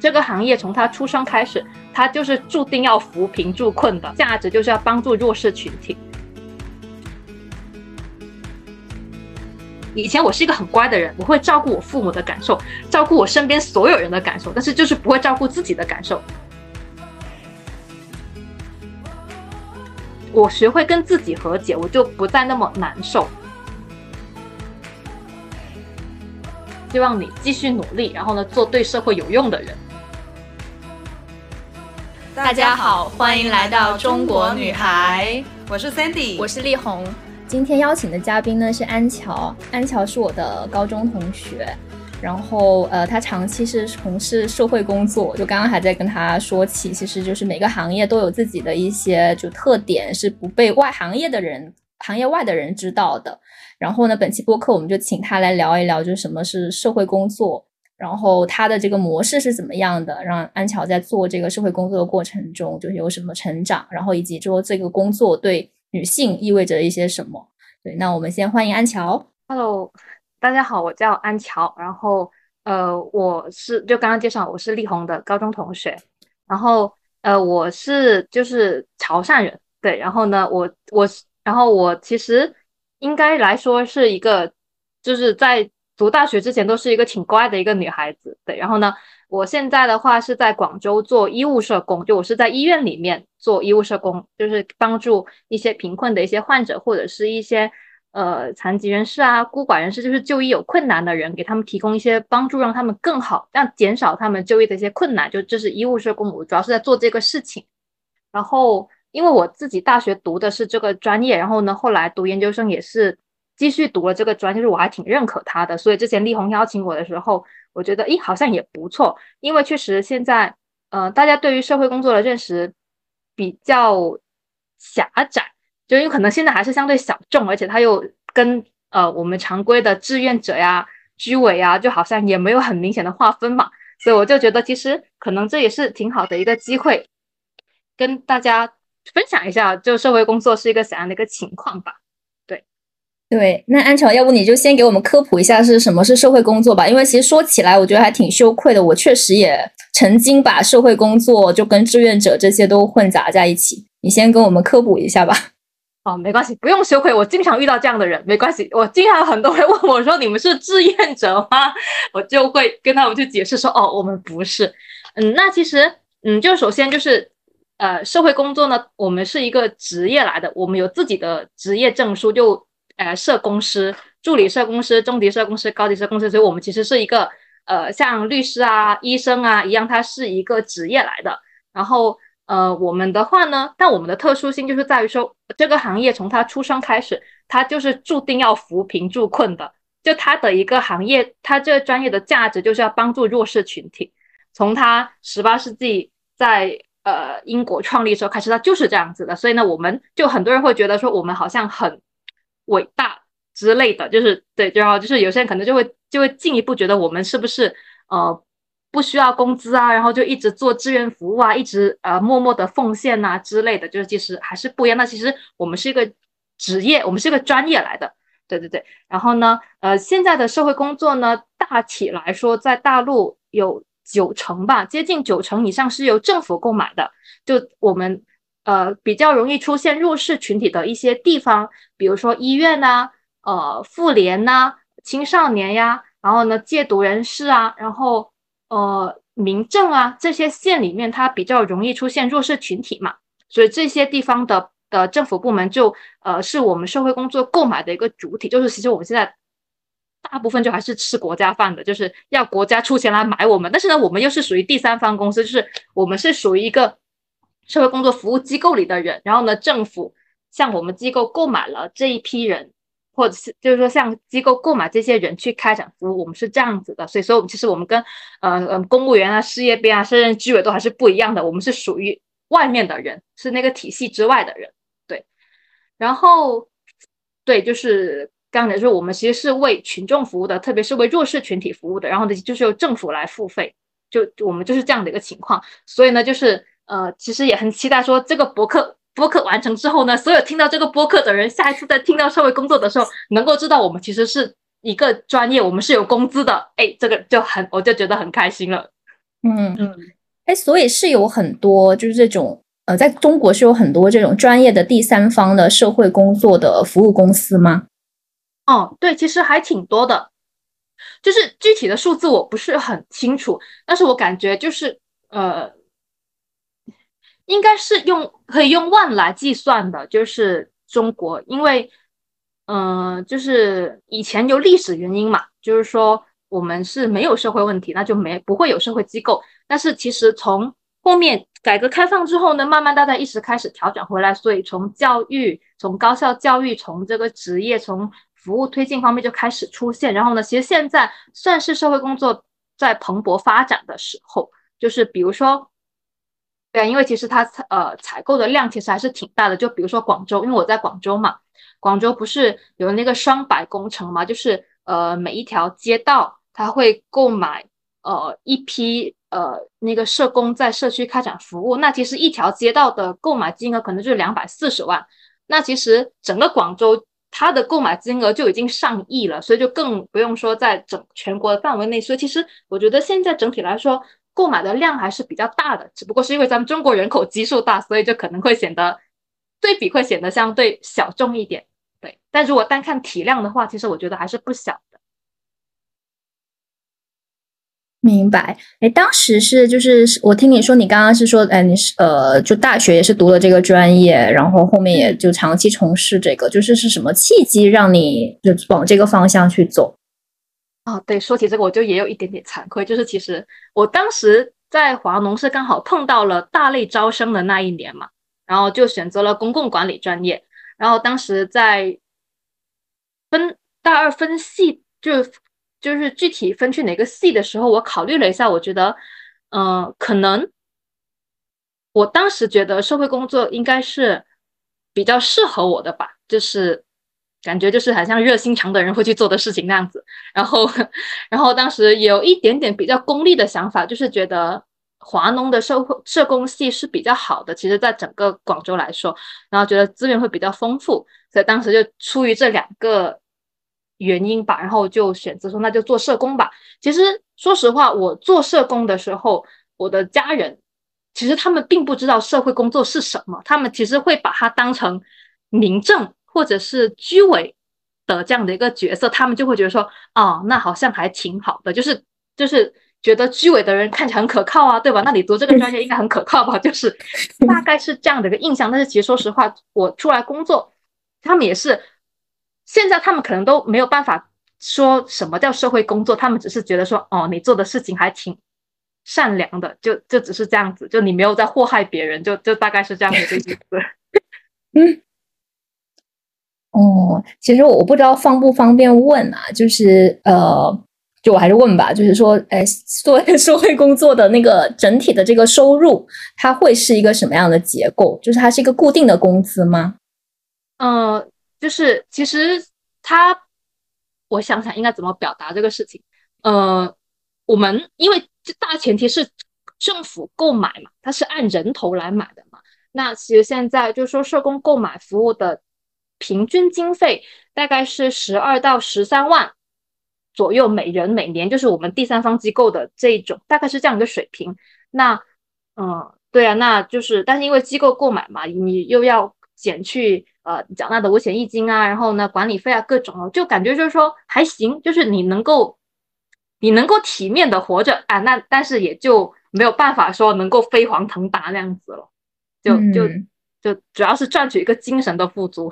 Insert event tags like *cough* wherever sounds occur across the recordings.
这个行业从它出生开始，它就是注定要扶贫助困的，价值就是要帮助弱势群体。以前我是一个很乖的人，我会照顾我父母的感受，照顾我身边所有人的感受，但是就是不会照顾自己的感受。我学会跟自己和解，我就不再那么难受。希望你继续努力，然后呢，做对社会有用的人。大家好，欢迎来到中国女孩，我是 Sandy，我是丽红。今天邀请的嘉宾呢是安乔，安乔是我的高中同学，然后呃，他长期是从事社会工作，就刚刚还在跟他说起，其实就是每个行业都有自己的一些就特点，是不被外行业的人、行业外的人知道的。然后呢，本期播客我们就请他来聊一聊，就是什么是社会工作，然后他的这个模式是怎么样的，让安乔在做这个社会工作的过程中就是有什么成长，然后以及说这个工作对。女性意味着一些什么？对，那我们先欢迎安乔。Hello，大家好，我叫安乔。然后，呃，我是就刚刚介绍，我是力宏的高中同学。然后，呃，我是就是潮汕人。对，然后呢，我我然后我其实应该来说是一个，就是在读大学之前都是一个挺乖的一个女孩子。对，然后呢。我现在的话是在广州做医务社工，就我是在医院里面做医务社工，就是帮助一些贫困的一些患者或者是一些呃残疾人士啊、孤寡人士，就是就医有困难的人，给他们提供一些帮助，让他们更好，让减少他们就医的一些困难。就这是医务社工，我主要是在做这个事情。然后因为我自己大学读的是这个专业，然后呢后来读研究生也是继续读了这个专，就是我还挺认可他的，所以之前力宏邀请我的时候。我觉得，咦，好像也不错，因为确实现在，呃，大家对于社会工作的认识比较狭窄，就因为可能现在还是相对小众，而且它又跟呃我们常规的志愿者呀、居委啊，就好像也没有很明显的划分嘛，所以我就觉得，其实可能这也是挺好的一个机会，跟大家分享一下，就社会工作是一个怎样的一个情况吧。对，那安乔，要不你就先给我们科普一下是什么是社会工作吧？因为其实说起来，我觉得还挺羞愧的。我确实也曾经把社会工作就跟志愿者这些都混杂在一起。你先跟我们科普一下吧。*laughs* 哦，没关系，不用羞愧。我经常遇到这样的人，没关系。我经常很多人问我说：“你们是志愿者吗？”我就会跟他们去解释说：“哦，我们不是。”嗯，那其实，嗯，就首先就是，呃，社会工作呢，我们是一个职业来的，我们有自己的职业证书，就。呃，社工师、助理社工师、中级社工师、高级社工师，所以我们其实是一个呃，像律师啊、医生啊一样，它是一个职业来的。然后呃，我们的话呢，但我们的特殊性就是在于说，这个行业从它出生开始，它就是注定要扶贫助困的。就它的一个行业，它这个专业的价值就是要帮助弱势群体。从它十八世纪在呃英国创立时候开始，它就是这样子的。所以呢，我们就很多人会觉得说，我们好像很。伟大之类的，就是对，然后就是有些人可能就会就会进一步觉得我们是不是呃不需要工资啊，然后就一直做志愿服务啊，一直呃默默的奉献呐之类的，就是其实还是不一样。那其实我们是一个职业，我们是一个专业来的，对对对。然后呢，呃，现在的社会工作呢，大体来说在大陆有九成吧，接近九成以上是由政府购买的，就我们。呃，比较容易出现弱势群体的一些地方，比如说医院呐，呃，妇联呐，青少年呀，然后呢，戒毒人士啊，然后呃，民政啊，这些县里面它比较容易出现弱势群体嘛，所以这些地方的的政府部门就呃，是我们社会工作购买的一个主体，就是其实我们现在大部分就还是吃国家饭的，就是要国家出钱来买我们，但是呢，我们又是属于第三方公司，就是我们是属于一个。社会工作服务机构里的人，然后呢，政府向我们机构购买了这一批人，或者是就是说向机构购买这些人去开展服务，我们是这样子的。所以说，我们其实我们跟呃呃公务员啊、事业编啊、甚至居委都还是不一样的。我们是属于外面的人，是那个体系之外的人。对，然后对，就是刚才说，我们其实是为群众服务的，特别是为弱势群体服务的。然后呢，就是由政府来付费，就我们就是这样的一个情况。所以呢，就是。呃，其实也很期待说这个博客播客完成之后呢，所有听到这个播客的人，下一次在听到社会工作的时候，能够知道我们其实是一个专业，我们是有工资的，哎，这个就很，我就觉得很开心了。嗯嗯，哎，所以是有很多就是这种呃，在中国是有很多这种专业的第三方的社会工作的服务公司吗？哦，对，其实还挺多的，就是具体的数字我不是很清楚，但是我感觉就是呃，应该是用可以用万来计算的，就是中国，因为嗯，就是以前有历史原因嘛，就是说。我们是没有社会问题，那就没不会有社会机构。但是其实从后面改革开放之后呢，慢慢大家意识开始调整回来，所以从教育、从高校教育、从这个职业、从服务推进方面就开始出现。然后呢，其实现在算是社会工作在蓬勃发展的时候，就是比如说，对，因为其实它呃采购的量其实还是挺大的。就比如说广州，因为我在广州嘛，广州不是有那个双百工程嘛，就是呃每一条街道。他会购买呃一批呃那个社工在社区开展服务，那其实一条街道的购买金额可能就是两百四十万，那其实整个广州它的购买金额就已经上亿了，所以就更不用说在整全国的范围内。所以其实我觉得现在整体来说购买的量还是比较大的，只不过是因为咱们中国人口基数大，所以就可能会显得对比会显得相对小众一点。对，但如果单看体量的话，其实我觉得还是不小的。明白，哎，当时是就是我听你说，你刚刚是说，哎，你是呃，就大学也是读了这个专业，然后后面也就长期从事这个，就是是什么契机让你就往这个方向去走？哦，对，说起这个我就也有一点点惭愧，就是其实我当时在华农是刚好碰到了大类招生的那一年嘛，然后就选择了公共管理专业，然后当时在分大二分系就。就是具体分去哪个系的时候，我考虑了一下，我觉得，嗯，可能我当时觉得社会工作应该是比较适合我的吧，就是感觉就是好像热心肠的人会去做的事情那样子。然后，然后当时有一点点比较功利的想法，就是觉得华农的社会社工系是比较好的，其实在整个广州来说，然后觉得资源会比较丰富，所以当时就出于这两个。原因吧，然后就选择说那就做社工吧。其实说实话，我做社工的时候，我的家人其实他们并不知道社会工作是什么，他们其实会把它当成民政或者是居委的这样的一个角色，他们就会觉得说，哦，那好像还挺好的，就是就是觉得居委的人看起来很可靠啊，对吧？那你读这个专业应该很可靠吧？就是 *laughs* 大概是这样的一个印象。但是其实说实话，我出来工作，他们也是。现在他们可能都没有办法说什么叫社会工作，他们只是觉得说，哦，你做的事情还挺善良的，就就只是这样子，就你没有在祸害别人，就就大概是这样的一个意思。嗯，哦，其实我不知道方不方便问啊，就是呃，就我还是问吧，就是说，哎，做 *laughs* 社会工作的那个整体的这个收入，它会是一个什么样的结构？就是它是一个固定的工资吗？嗯。就是其实他，我想想应该怎么表达这个事情。呃，我们因为这大前提是政府购买嘛，它是按人头来买的嘛。那其实现在就是说社工购买服务的平均经费大概是十二到十三万左右每人每年，就是我们第三方机构的这种大概是这样一个水平。那嗯，对啊，那就是但是因为机构购买嘛，你又要减去。呃，缴纳的五险一金啊，然后呢，管理费啊，各种，就感觉就是说还行，就是你能够，你能够体面的活着啊，那但是也就没有办法说能够飞黄腾达那样子了，就就就主要是赚取一个精神的富足。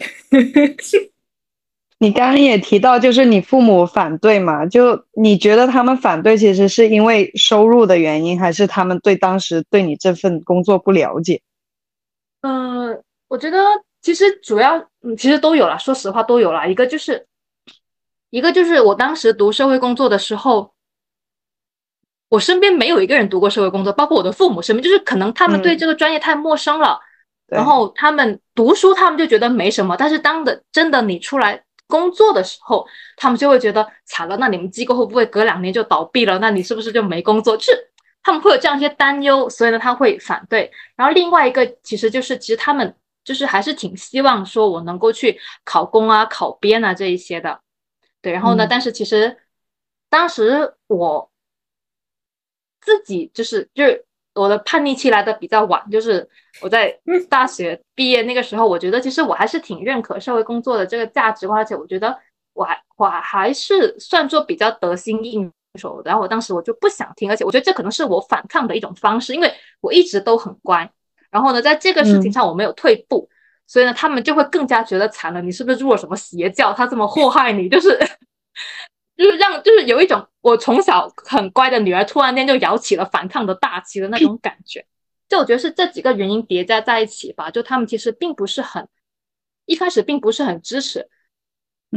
*laughs* 你刚刚也提到，就是你父母反对嘛？就你觉得他们反对，其实是因为收入的原因，还是他们对当时对你这份工作不了解？嗯，我觉得。其实主要，嗯，其实都有了。说实话，都有了。一个就是，一个就是我当时读社会工作的时候，我身边没有一个人读过社会工作，包括我的父母身边，就是可能他们对这个专业太陌生了。然后他们读书，他们就觉得没什么。但是当的真的你出来工作的时候，他们就会觉得惨了。那你们机构会不会隔两年就倒闭了？那你是不是就没工作？就 *laughs* 是他们会有这样一些担忧，所以呢，他会反对。然后另外一个，其实就是其实他们。就是还是挺希望说我能够去考公啊、考编啊这一些的，对。然后呢，但是其实当时我自己就是就是我的叛逆期来的比较晚，就是 *laughs* 我在大学毕业那个时候，我觉得其实我还是挺认可社会工作的这个价值观，而且我觉得我还我还是算作比较得心应手。然后我当时我就不想听，而且我觉得这可能是我反抗的一种方式，因为我一直都很乖。然后呢，在这个事情上我没有退步，所以呢，他们就会更加觉得惨了。你是不是入了什么邪教？他这么祸害你，就是就是让就是有一种我从小很乖的女儿，突然间就摇起了反抗的大旗的那种感觉。就我觉得是这几个原因叠加在一起吧。就他们其实并不是很一开始并不是很支持，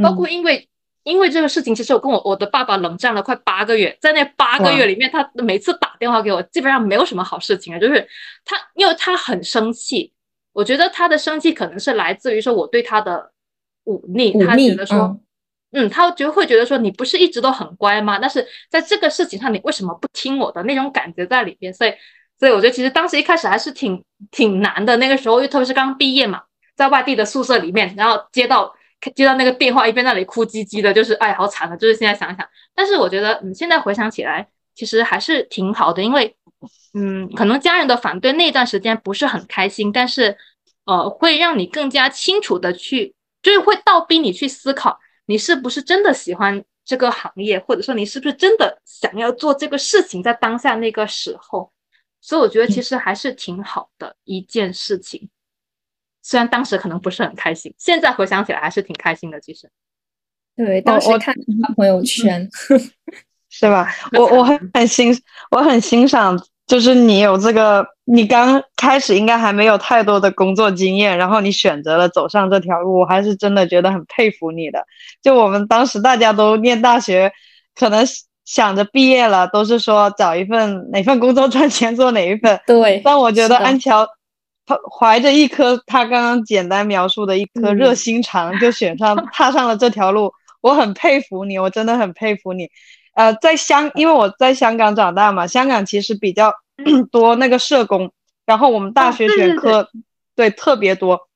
包括因为因为这个事情，其实我跟我我的爸爸冷战了快八个月，在那八个月里面，他每次打电话给我，基本上没有什么好事情啊，就是他因为他很生气，我觉得他的生气可能是来自于说我对他的忤逆，他觉得说。嗯，他就会觉得说你不是一直都很乖吗？但是在这个事情上，你为什么不听我的那种感觉在里边？所以，所以我觉得其实当时一开始还是挺挺难的。那个时候，又特别是刚毕业嘛，在外地的宿舍里面，然后接到接到那个电话，一边那里哭唧唧的，就是哎，好惨啊！就是现在想想，但是我觉得，嗯，现在回想起来，其实还是挺好的，因为，嗯，可能家人的反对那段时间不是很开心，但是，呃，会让你更加清楚的去，就是会倒逼你去思考。你是不是真的喜欢这个行业，或者说你是不是真的想要做这个事情？在当下那个时候，所以我觉得其实还是挺好的一件事情。虽然当时可能不是很开心，现在回想起来还是挺开心的。其实，对，当时看他朋友圈，是吧？*laughs* 我我很很欣，我很欣赏。就是你有这个，你刚开始应该还没有太多的工作经验，然后你选择了走上这条路，我还是真的觉得很佩服你的。就我们当时大家都念大学，可能想着毕业了，都是说找一份哪份工作赚钱做哪一份。对。但我觉得安乔，他怀着一颗他刚刚简单描述的一颗热心肠，就选上踏上了这条路，我很佩服你，我真的很佩服你。呃，在香，因为我在香港长大嘛，香港其实比较 *clears throat* 多那个社工，然后我们大学选科，对特别多。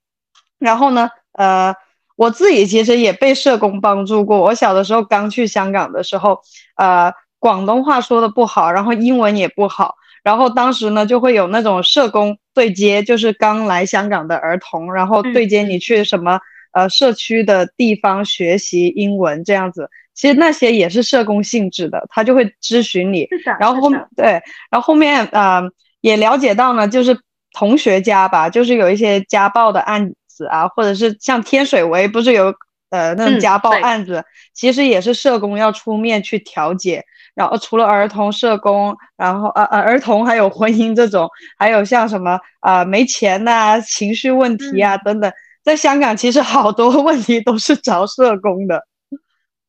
然后呢，呃，我自己其实也被社工帮助过。我小的时候刚去香港的时候，呃，广东话说的不好，然后英文也不好，然后当时呢就会有那种社工对接，就是刚来香港的儿童，然后对接你去什么呃社区的地方学习英文这样子。其实那些也是社工性质的，他就会咨询你，然后后对，然后后面啊也了解到呢，就是同学家吧，就是有一些家暴的案子啊，或者是像天水围不是有呃那种家暴案子，其实也是社工要出面去调解。然后除了儿童社工，然后呃呃儿童还有婚姻这种，还有像什么啊没钱呐、情绪问题啊等等，在香港其实好多 *laughs* 问题都是找社工的。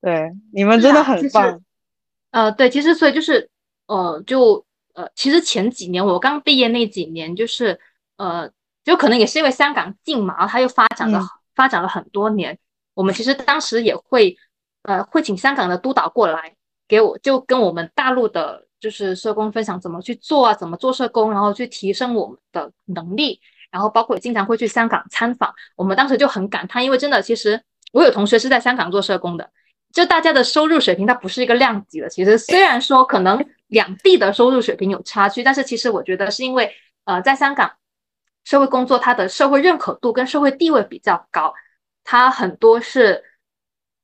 对，你们真的很棒。呃，对，其实所以就是，呃，就呃，其实前几年我刚毕业那几年，就是呃，就可能也是因为香港近嘛，然后它又发展了发展了很多年。我们其实当时也会，呃，会请香港的督导过来给我，就跟我们大陆的，就是社工分享怎么去做啊，怎么做社工，然后去提升我们的能力。然后包括经常会去香港参访，我们当时就很感叹，因为真的，其实我有同学是在香港做社工的。就大家的收入水平，它不是一个量级的。其实虽然说可能两地的收入水平有差距，但是其实我觉得是因为，呃，在香港社会工作，它的社会认可度跟社会地位比较高，它很多是，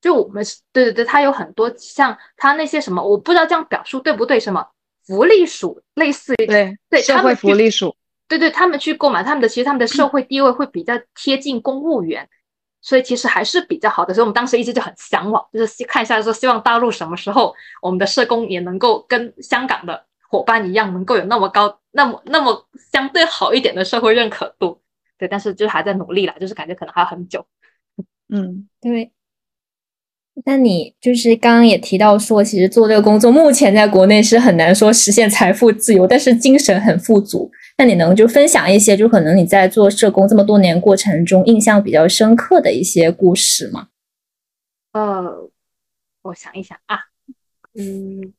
就我们是对对对，它有很多像它那些什么，我不知道这样表述对不对，什么福利署类似于对对社会福利署，对对，他们去购买他们的，其实他们的社 *clears throat* 会地位会比较贴近公务员。所以其实还是比较好的，所以我们当时一直就很向往，就是看一下说，希望大陆什么时候我们的社工也能够跟香港的伙伴一样，能够有那么高、那么那么相对好一点的社会认可度。对，但是就还在努力啦，就是感觉可能还要很久。嗯，对。那你就是刚刚也提到说，其实做这个工作，目前在国内是很难说实现财富自由，但是精神很富足。那你能就分享一些，就可能你在做社工这么多年过程中，印象比较深刻的一些故事吗？呃，我想一想啊，*laughs* 嗯，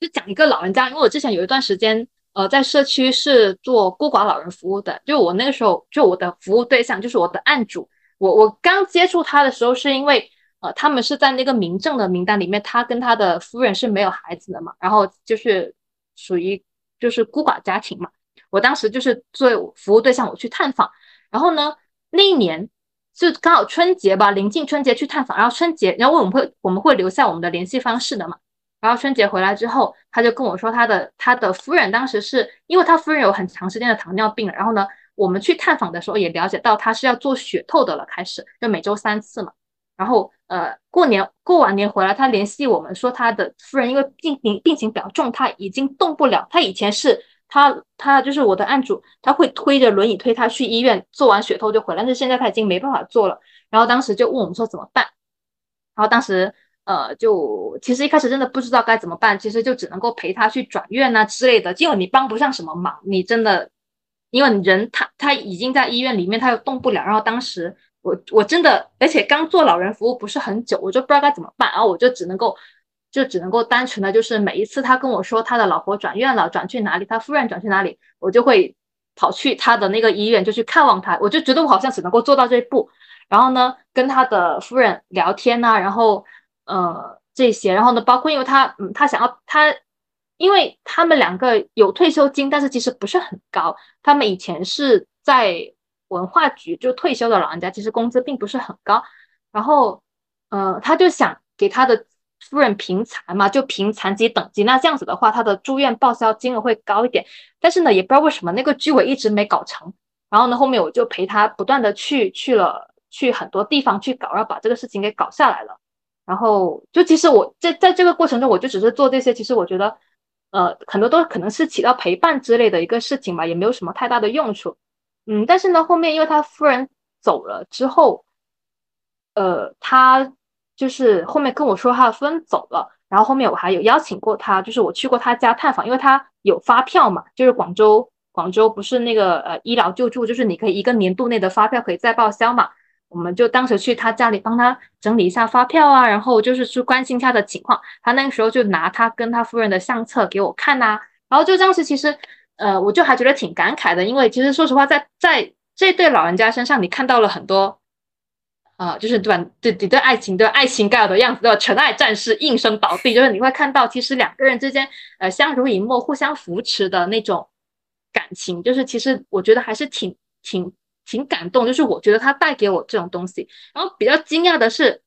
就讲一个老人家，因为我之前有一段时间，呃，在社区是做孤寡老人服务的，就我那个时候，就我的服务对象就是我的案主，我我刚接触他的时候，是因为。呃，他们是在那个民政的名单里面，他跟他的夫人是没有孩子的嘛，然后就是属于就是孤寡家庭嘛。我当时就是作为服务对象，我去探访，然后呢，那一年就刚好春节吧，临近春节去探访，然后春节，然后我们会我们会留下我们的联系方式的嘛。然后春节回来之后，他就跟我说，他的他的夫人当时是因为他夫人有很长时间的糖尿病，然后呢，我们去探访的时候也了解到他是要做血透的了，开始就每周三次嘛。然后呃，过年过完年回来，他联系我们说他的夫人因为病病病情比较重，他已经动不了。他以前是他他就是我的案主，他会推着轮椅推他去医院做完血透就回来，但是现在他已经没办法做了。然后当时就问我们说怎么办，然后当时。呃，就其实一开始真的不知道该怎么办，其实就只能够陪他去转院呐之类的，因为你帮不上什么忙，你真的，因为人他他已经在医院里面，他又动不了。然后当时我我真的，而且刚做老人服务不是很久，我就不知道该怎么办，然后我就只能够就只能够单纯的就是每一次他跟我说他的老婆转院了，转去哪里，他夫人转去哪里，我就会跑去他的那个医院就去看望他，我就觉得我好像只能够做到这一步，然后呢跟他的夫人聊天呐，然后。呃，这些，然后呢，包括因为他，嗯，他想要他，因为他们两个有退休金，但是其实不是很高。他们以前是在文化局就退休的老人家，其实工资并不是很高。然后，呃，他就想给他的夫人评残嘛，就评残疾等级。那这样子的话，他的住院报销金额会高一点。但是呢，也不知道为什么那个居委一直没搞成。然后呢，后面我就陪他不断的去去了去很多地方去搞，然后把这个事情给搞下来了。然后就其实我在在这个过程中，我就只是做这些。其实我觉得，呃，很多都可能是起到陪伴之类的一个事情吧，也没有什么太大的用处。嗯，但是呢，后面因为他夫人走了之后，呃，他就是后面跟我说他的夫人走了，然后后面我还有邀请过他，就是我去过他家探访，因为他有发票嘛，就是广州广州不是那个呃医疗救助，就是你可以一个年度内的发票可以再报销嘛。我们就当时去他家里帮他整理一下发票啊，然后就是去关心他的情况。他那个时候就拿他跟他夫人的相册给我看呐，然后就当时其实，呃，我就还觉得挺感慨的，因为其实说实话，在在这对老人家身上，你看到了很多，啊，就是对吧？对对对，爱情对爱情该有的样子，对吧？纯爱战士应声倒地，就是你会看到，其实两个人之间，呃，相濡以沫、互相扶持的那种感情，就是其实我觉得还是挺挺。挺感动，就是我觉得他带给我这种东西。然后比较惊讶的是，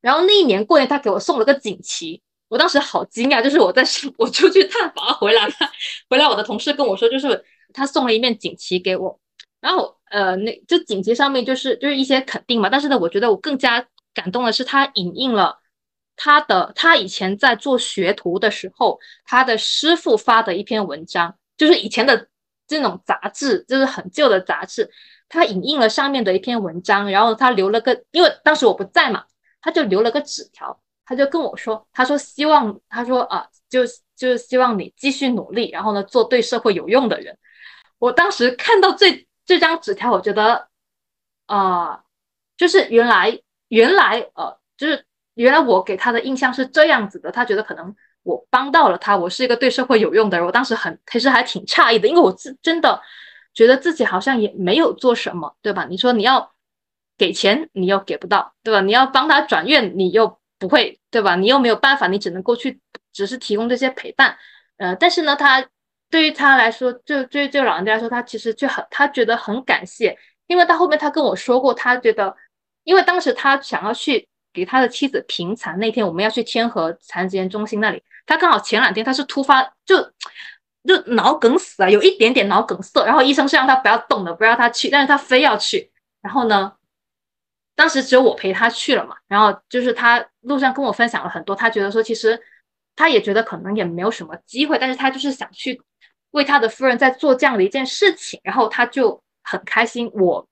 然后那一年过年他给我送了个锦旗，我当时好惊讶。就是我在我出去探访回来了，回来我的同事跟我说，就是他送了一面锦旗给我。然后呃，那就锦旗上面就是就是一些肯定嘛。但是呢，我觉得我更加感动的是他引印了他的他以前在做学徒的时候，他的师傅发的一篇文章，就是以前的。这种杂志就是很旧的杂志，他影印了上面的一篇文章，然后他留了个，因为当时我不在嘛，他就留了个纸条，他就跟我说，他说希望，他说啊，就就是希望你继续努力，然后呢，做对社会有用的人。我当时看到这这张纸条，我觉得啊，就是原来原来呃，就是原来我给他的印象是这样子的，他觉得可能。我帮到了他，我是一个对社会有用的人。我当时很，其实还挺诧异的，因为我自真的觉得自己好像也没有做什么，对吧？你说你要给钱，你又给不到，对吧？你要帮他转院，你又不会，对吧？你又没有办法，你只能够去，只是提供这些陪伴。呃，但是呢，他对于他来说，就对于这个老人家来说，他其实就很，他觉得很感谢，因为他后面他跟我说过，他觉得，因为当时他想要去给他的妻子评残，那天我们要去天河残疾人中心那里。他刚好前两天他是突发就就脑梗死啊，有一点点脑梗塞，然后医生是让他不要动的，不让他去，但是他非要去。然后呢，当时只有我陪他去了嘛。然后就是他路上跟我分享了很多，他觉得说其实他也觉得可能也没有什么机会，但是他就是想去为他的夫人在做这样的一件事情，然后他就很开心，我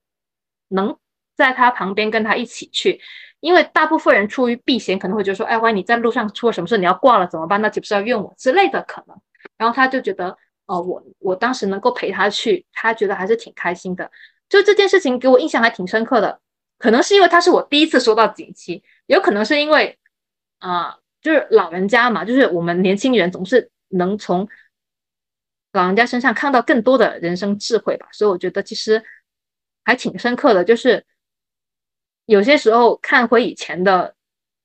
能在他旁边跟他一起去。因为大部分人出于避嫌，可能会觉得说，哎，万一你在路上出了什么事，你要挂了怎么办？那岂不是要怨我之类的可能？然后他就觉得，哦，我我当时能够陪他去，他觉得还是挺开心的。就这件事情给我印象还挺深刻的，可能是因为他是我第一次收到锦旗，有可能是因为，啊，就是老人家嘛，就是我们年轻人总是能从老人家身上看到更多的人生智慧吧，所以我觉得其实还挺深刻的，就是。有些时候看回以前的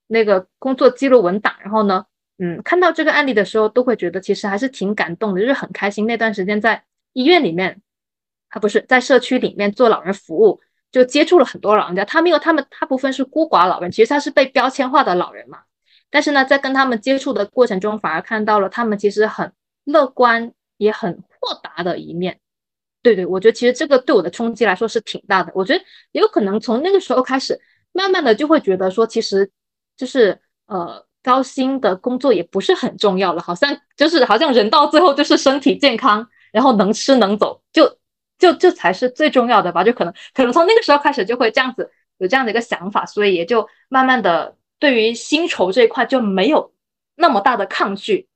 那个工作记录文档，然后呢，嗯，看到这个案例的时候，都会觉得其实还是挺感动的，就是很开心。那段时间在医院里面，啊，不是在社区里面做老人服务，就接触了很多老人家。他们因为他们大部分是孤寡老人，其实他是被标签化的老人嘛。但是呢，在跟他们接触的过程中，反而看到了他们其实很乐观，也很豁达的一面。对对，我觉得其实这个对我的冲击来说是挺大的。我觉得也有可能从那个时候开始，慢慢的就会觉得说，其实就是呃高薪的工作也不是很重要了，好像就是好像人到最后就是身体健康，然后能吃能走，就就这才是最重要的吧。就可能可能从那个时候开始就会这样子有这样的一个想法，所以也就慢慢的对于薪酬这一块就没有那么大的抗拒。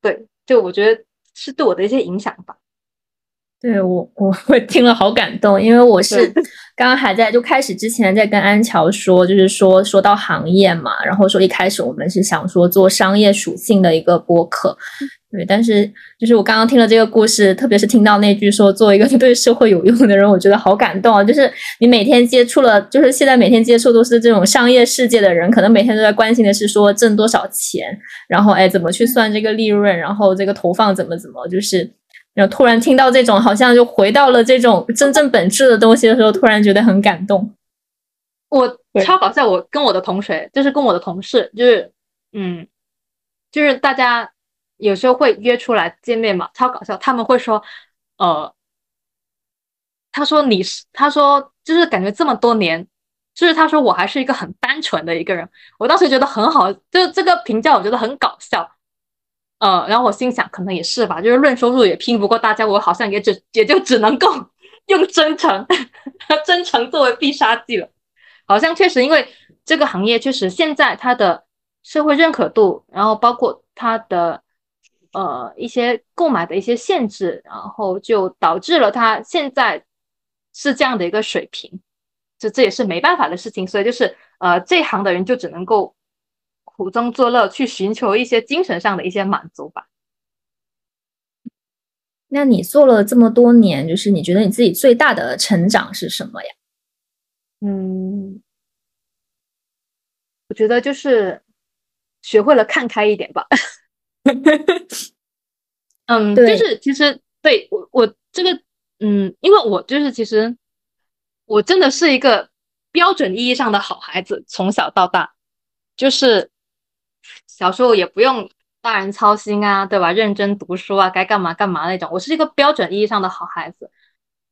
对，就我觉得是对我的一些影响吧。对我，我 *laughs* 我听了好感动，因为我是刚刚还在就开始之前在跟安乔说，就是说说到行业嘛，然后说一开始我们是想说做商业属性的一个播客，对，但是就是我刚刚听了这个故事，特别是听到那句说做一个 *laughs* 对社会有用的人，我觉得好感动啊！就是你每天接触了，就是现在每天接触都是这种商业世界的人，可能每天都在关心的是说挣多少钱，然后哎怎么去算这个利润，然后这个投放怎么怎么就是。然后突然听到这种，好像就回到了这种真正本质的东西的时候，突然觉得很感动。我超搞笑，我跟我的同学，就是跟我的同事，就是嗯，就是大家有时候会约出来见面嘛，超搞笑。他们会说，呃，他说你是，他说就是感觉这么多年，就是他说我还是一个很单纯的一个人。我当时觉得很好，就这个评价我觉得很搞笑。呃，然后我心想，可能也是吧，就是论收入也拼不过大家，我好像也只也就只能够 *laughs* 用真诚，*laughs* 真诚作为必杀技了。好像确实，因为这个行业确实现在它的社会认可度，然后包括它的呃一些购买的一些限制，然后就导致了它现在是这样的一个水平，这这也是没办法的事情。所以就是呃这行的人就只能够。苦中作乐，去寻求一些精神上的一些满足吧。那你做了这么多年，就是你觉得你自己最大的成长是什么呀？嗯，我觉得就是学会了看开一点吧。*laughs* 嗯，就是其实对我我这个嗯，因为我就是其实我真的是一个标准意义上的好孩子，从小到大就是。小时候也不用大人操心啊，对吧？认真读书啊，该干嘛干嘛那种。我是一个标准意义上的好孩子。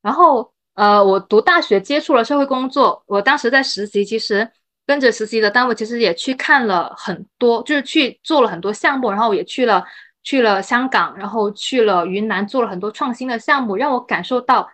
然后，呃，我读大学接触了社会工作，我当时在实习，其实跟着实习的单位，其实也去看了很多，就是去做了很多项目，然后也去了去了香港，然后去了云南，做了很多创新的项目，让我感受到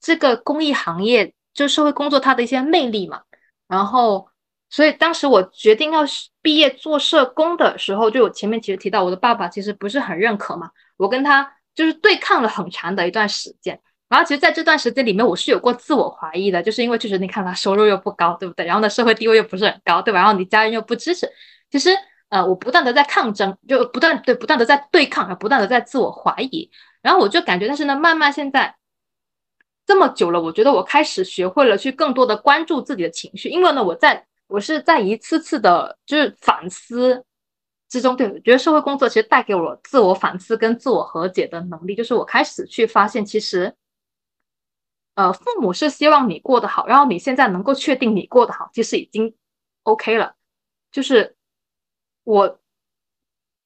这个公益行业，就社会工作它的一些魅力嘛。然后。所以当时我决定要毕业做社工的时候，就我前面其实提到，我的爸爸其实不是很认可嘛。我跟他就是对抗了很长的一段时间。然后其实在这段时间里面，我是有过自我怀疑的，就是因为确实你看他收入又不高，对不对？然后呢，社会地位又不是很高，对吧？然后你家人又不支持，其实呃，我不断的在抗争，就不断对不断的在对抗，不断的在自我怀疑。然后我就感觉，但是呢，慢慢现在这么久了，我觉得我开始学会了去更多的关注自己的情绪，因为呢，我在。我是在一次次的，就是反思之中，对我觉得社会工作其实带给我自我反思跟自我和解的能力，就是我开始去发现，其实，呃，父母是希望你过得好，然后你现在能够确定你过得好，其实已经 OK 了。就是我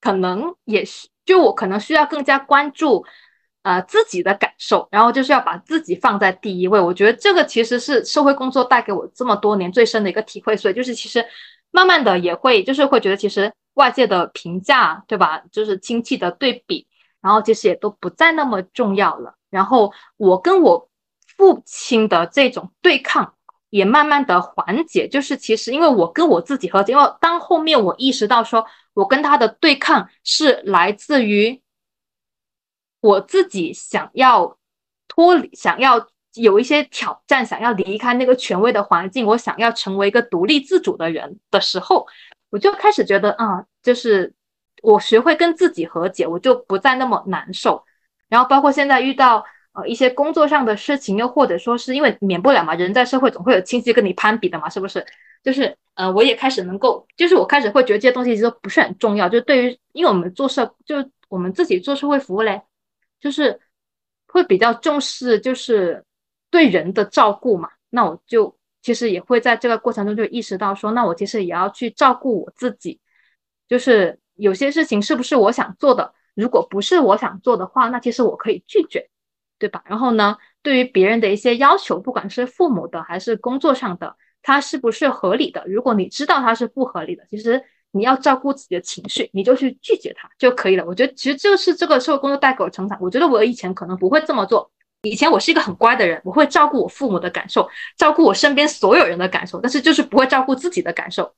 可能也是，就我可能需要更加关注。呃，自己的感受，然后就是要把自己放在第一位。我觉得这个其实是社会工作带给我这么多年最深的一个体会。所以就是其实慢慢的也会就是会觉得，其实外界的评价，对吧？就是亲戚的对比，然后其实也都不再那么重要了。然后我跟我父亲的这种对抗也慢慢的缓解。就是其实因为我跟我自己和解，因为当后面我意识到说我跟他的对抗是来自于。我自己想要脱离，想要有一些挑战，想要离开那个权威的环境，我想要成为一个独立自主的人的时候，我就开始觉得啊，就是我学会跟自己和解，我就不再那么难受。然后包括现在遇到呃一些工作上的事情，又或者说是因为免不了嘛，人在社会总会有亲戚跟你攀比的嘛，是不是？就是呃，我也开始能够，就是我开始会觉得这些东西其实不是很重要，就对于因为我们做社，就我们自己做社会服务嘞，就是会比较重视就是对人的照顾嘛，那我就其实也会在这个过程中就意识到说，那我其实也要去照顾我自己，就是有些事情是不是我想做的。如果不是我想做的话，那其实我可以拒绝，对吧？然后呢，对于别人的一些要求，不管是父母的还是工作上的，它是不是合理的？如果你知道它是不合理的，其实你要照顾自己的情绪，你就去拒绝它就可以了。我觉得其实就是这个社会工作带给我成长。我觉得我以前可能不会这么做，以前我是一个很乖的人，我会照顾我父母的感受，照顾我身边所有人的感受，但是就是不会照顾自己的感受。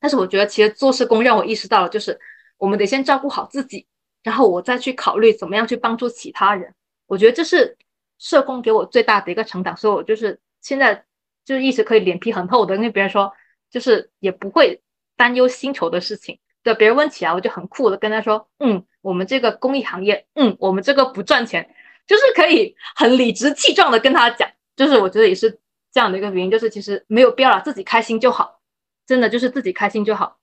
但是我觉得其实做社工让我意识到了，就是我们得先照顾好自己。然后我再去考虑怎么样去帮助其他人，我觉得这是社工给我最大的一个成长，所以我就是现在就是一直可以脸皮很厚的跟别人说，就是也不会担忧薪酬的事情。对别人问起来，我就很酷的跟他说，嗯，我们这个公益行业，嗯，我们这个不赚钱，就是可以很理直气壮的跟他讲，就是我觉得也是这样的一个原因，就是其实没有必要了，自己开心就好，真的就是自己开心就好，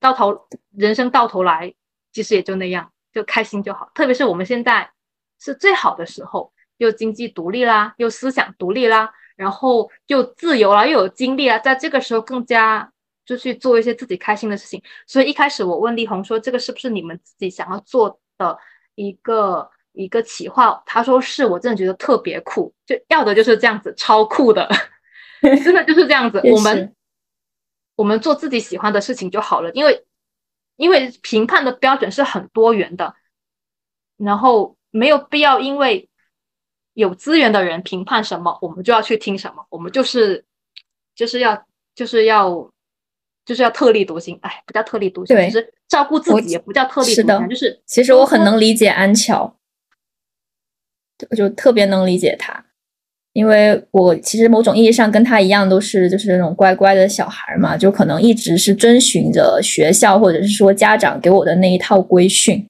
到头人生到头来其实也就那样。就开心就好，特别是我们现在是最好的时候，又经济独立啦，又思想独立啦，然后又自由啦，又有精力啦，在这个时候更加就去做一些自己开心的事情。所以一开始我问丽红说：“这个是不是你们自己想要做的一个一个企划？”他说：“是。”我真的觉得特别酷，就要的就是这样子，超酷的，*laughs* 真的就是这样子。*laughs* 我们我们做自己喜欢的事情就好了，因为。因为评判的标准是很多元的，然后没有必要因为有资源的人评判什么，我们就要去听什么。我们就是就是要就是要就是要特立独行。哎，不叫特立独行，就是照顾自己也不叫特立独行，就是其实我很能理解安乔，我就特别能理解他。因为我其实某种意义上跟他一样，都是就是那种乖乖的小孩嘛，就可能一直是遵循着学校或者是说家长给我的那一套规训，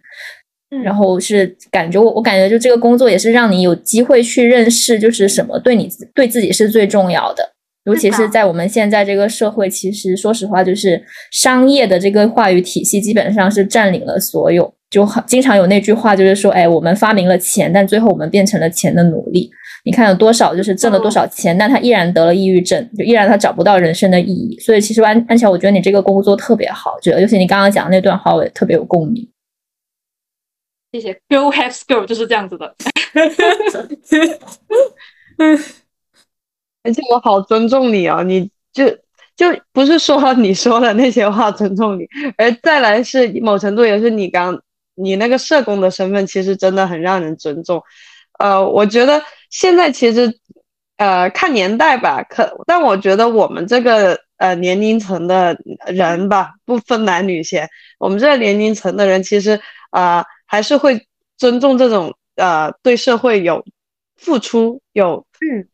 然后是感觉我我感觉就这个工作也是让你有机会去认识，就是什么对你对自己是最重要的，尤其是在我们现在这个社会，其实说实话，就是商业的这个话语体系基本上是占领了所有，就很经常有那句话就是说，哎，我们发明了钱，但最后我们变成了钱的奴隶。你看有多少就是挣了多少钱，但他依然得了抑郁症，就依然他找不到人生的意义。所以其实安安乔，我觉得你这个工作特别好，就尤其你刚刚讲的那段话，我也特别有共鸣。谢谢，Girl have skill 就是这样子的。*laughs* *laughs* *laughs* 而且我好尊重你啊，你就就不是说你说的那些话尊重你，而再来是某程度也是你刚你那个社工的身份，其实真的很让人尊重。呃，我觉得现在其实，呃，看年代吧，可但我觉得我们这个呃年龄层的人吧，不分男女先，我们这个年龄层的人其实啊，还是会尊重这种呃对社会有付出有。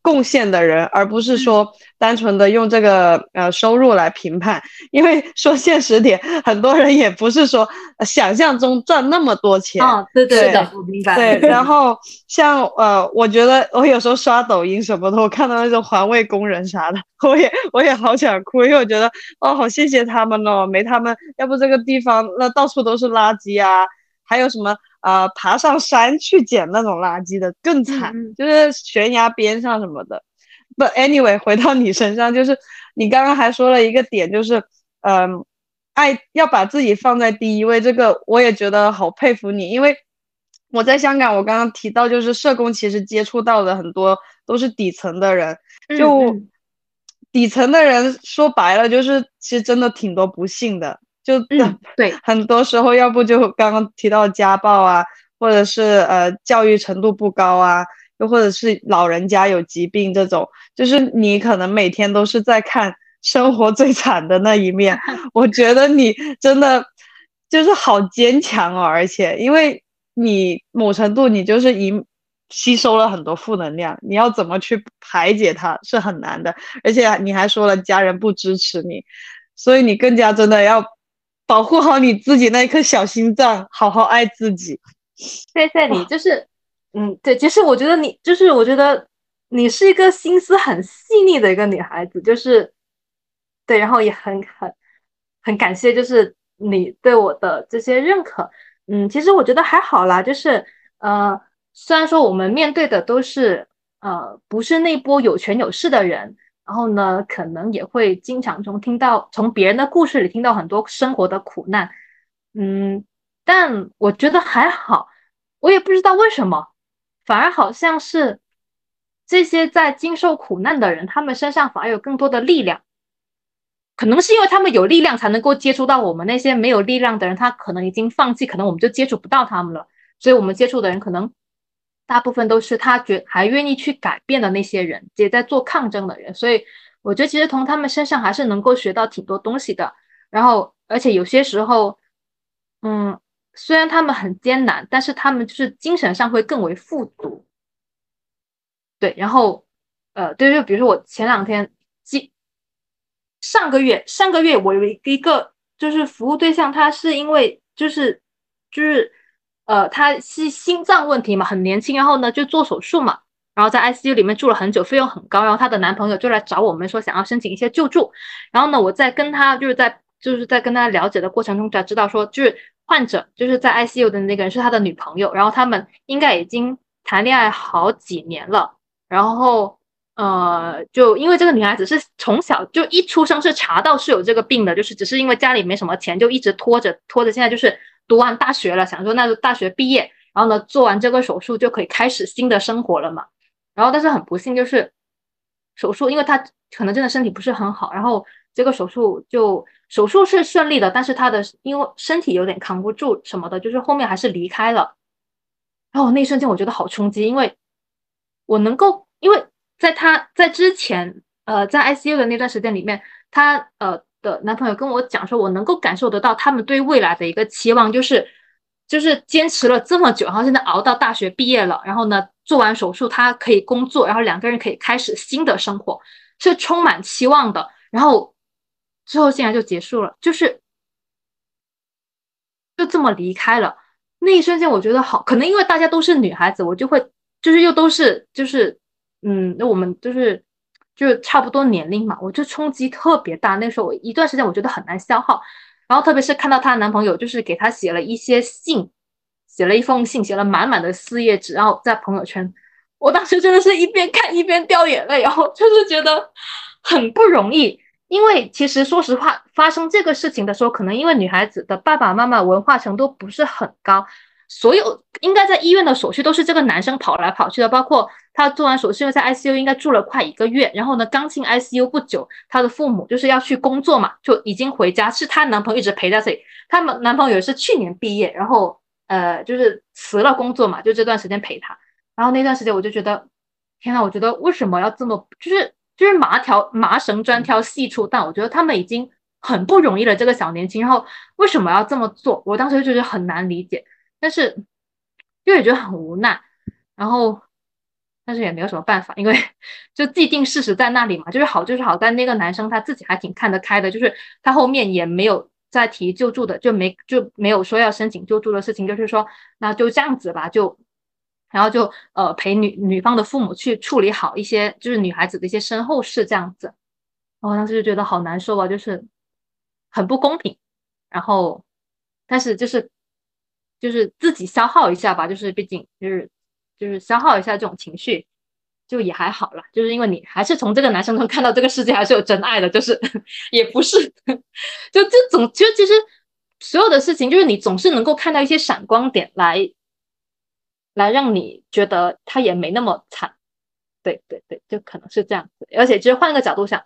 贡献的人，而不是说单纯的用这个呃收入来评判，因为说现实点，很多人也不是说想象中赚那么多钱啊。对对是的，我明白。对，然后像呃，我觉得我有时候刷抖音什么的，我看到那种环卫工人啥的，*laughs* 我也我也好想哭，因为我觉得哦，好谢谢他们哦，没他们，要不这个地方那到处都是垃圾啊，还有什么。啊，爬上山去捡那种垃圾的更惨，就是悬崖边上什么的。不，anyway，回到你身上，就是你刚刚还说了一个点，就是，嗯，爱要把自己放在第一位，这个我也觉得好佩服你，因为我在香港，我刚刚提到就是社工其实接触到的很多都是底层的人，就底层的人说白了就是其实真的挺多不幸的。就对，很多时候要不就刚刚提到家暴啊，或者是呃教育程度不高啊，又或者是老人家有疾病这种，就是你可能每天都是在看生活最惨的那一面。*laughs* 我觉得你真的就是好坚强哦，而且因为你某程度你就是一吸收了很多负能量，你要怎么去排解它是很难的，而且你还说了家人不支持你，所以你更加真的要。保护好你自己那一颗小心脏，好好爱自己。谢谢你，就是嗯，对，其实我觉得你就是我觉得你是一个心思很细腻的一个女孩子，就是对，然后也很很很感谢，就是你对我的这些认可。嗯，其实我觉得还好啦，就是呃，虽然说我们面对的都是呃不是那波有权有势的人，然后呢，可能也会经常从听到从别人的故事里听到很多生活的苦难，嗯，但我觉得还好，我也不知道为什么，反而好像是这些在经受苦难的人，他们身上反而有更多的力量。可能是因为他们有力量才能够接触到我们那些没有力量的人，他可能已经放弃，可能我们就接触不到他们了。所以，我们接触的人可能大部分都是他觉还愿意去改变的那些人，也在做抗争的人。所以，我觉得其实从他们身上还是能够学到挺多东西的。然后，而且有些时候，嗯，虽然他们很艰难，但是他们就是精神上会更为富足。对，然后，呃，对，就比如说我前两天。上个月，上个月我有一个就是服务对象，他是因为就是就是呃，他是心脏问题嘛，很年轻，然后呢就做手术嘛，然后在 ICU 里面住了很久，费用很高，然后她的男朋友就来找我们说想要申请一些救助，然后呢我在跟他就是在就是在跟他了解的过程中才知道说，就是患者就是在 ICU 的那个人是他的女朋友，然后他们应该已经谈恋爱好几年了，然后。呃，就因为这个女孩子是从小就一出生是查到是有这个病的，就是只是因为家里没什么钱，就一直拖着拖着，现在就是读完大学了，想说那就大学毕业，然后呢做完这个手术就可以开始新的生活了嘛。然后但是很不幸就是手术，因为他可能真的身体不是很好，然后这个手术就手术是顺利的，但是他的因为身体有点扛不住什么的，就是后面还是离开了。然后那一瞬间我觉得好冲击，因为我能够因为。在他在之前，呃，在 ICU 的那段时间里面，他呃的男朋友跟我讲说，我能够感受得到他们对未来的一个期望，就是就是坚持了这么久，然后现在熬到大学毕业了，然后呢做完手术，他可以工作，然后两个人可以开始新的生活，是充满期望的。然后之后竟然就结束了，就是就这么离开了。那一瞬间，我觉得好，可能因为大家都是女孩子，我就会就是又都是就是。嗯，那我们就是就是差不多年龄嘛，我就冲击特别大。那时候我一段时间我觉得很难消耗，然后特别是看到她男朋友就是给她写了一些信，写了一封信，写了满满的四页纸，然后在朋友圈，我当时真的是一边看一边掉眼泪，然后就是觉得很不容易。因为其实说实话，发生这个事情的时候，可能因为女孩子的爸爸妈妈文化程度不是很高。所有应该在医院的手续都是这个男生跑来跑去的，包括他做完手术，因为在 ICU 应该住了快一个月，然后呢刚进 ICU 不久，他的父母就是要去工作嘛，就已经回家，是她男朋友一直陪在这里。他们男朋友是去年毕业，然后呃就是辞了工作嘛，就这段时间陪她。然后那段时间我就觉得，天呐，我觉得为什么要这么就是就是麻条麻绳专挑细处断？我觉得他们已经很不容易了，这个小年轻，然后为什么要这么做？我当时就觉得很难理解。但是，又也觉得很无奈，然后，但是也没有什么办法，因为 *laughs* 就既定事实在那里嘛，就是好就是好。但那个男生他自己还挺看得开的，就是他后面也没有再提救助的，就没就没有说要申请救助的事情，就是说那就这样子吧，就然后就呃陪女女方的父母去处理好一些就是女孩子的一些身后事这样子。我当时就觉得好难受啊，就是很不公平。然后，但是就是。就是自己消耗一下吧，就是毕竟就是就是消耗一下这种情绪，就也还好了。就是因为你还是从这个男生中看到这个世界还是有真爱的，就是 *laughs* 也不是，*laughs* 就这种就其实所有的事情，就是你总是能够看到一些闪光点来来让你觉得他也没那么惨。对对对，就可能是这样子。而且其实换个角度想，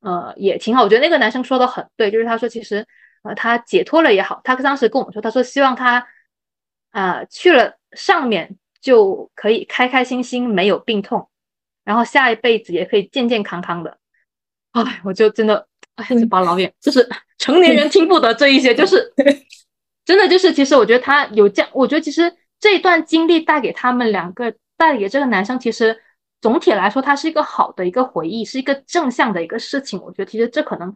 呃，也挺好。我觉得那个男生说的很对，就是他说其实呃他解脱了也好，他当时跟我们说，他说希望他。啊，去了上面就可以开开心心，没有病痛，然后下一辈子也可以健健康康的。哎，我就真的，哎，这把老远，就是 *laughs* 成年人听不得这一些，就是 *laughs* 真的就是，其实我觉得他有这样，我觉得其实这段经历带给他们两个，带给这个男生，其实总体来说，他是一个好的一个回忆，是一个正向的一个事情。我觉得其实这可能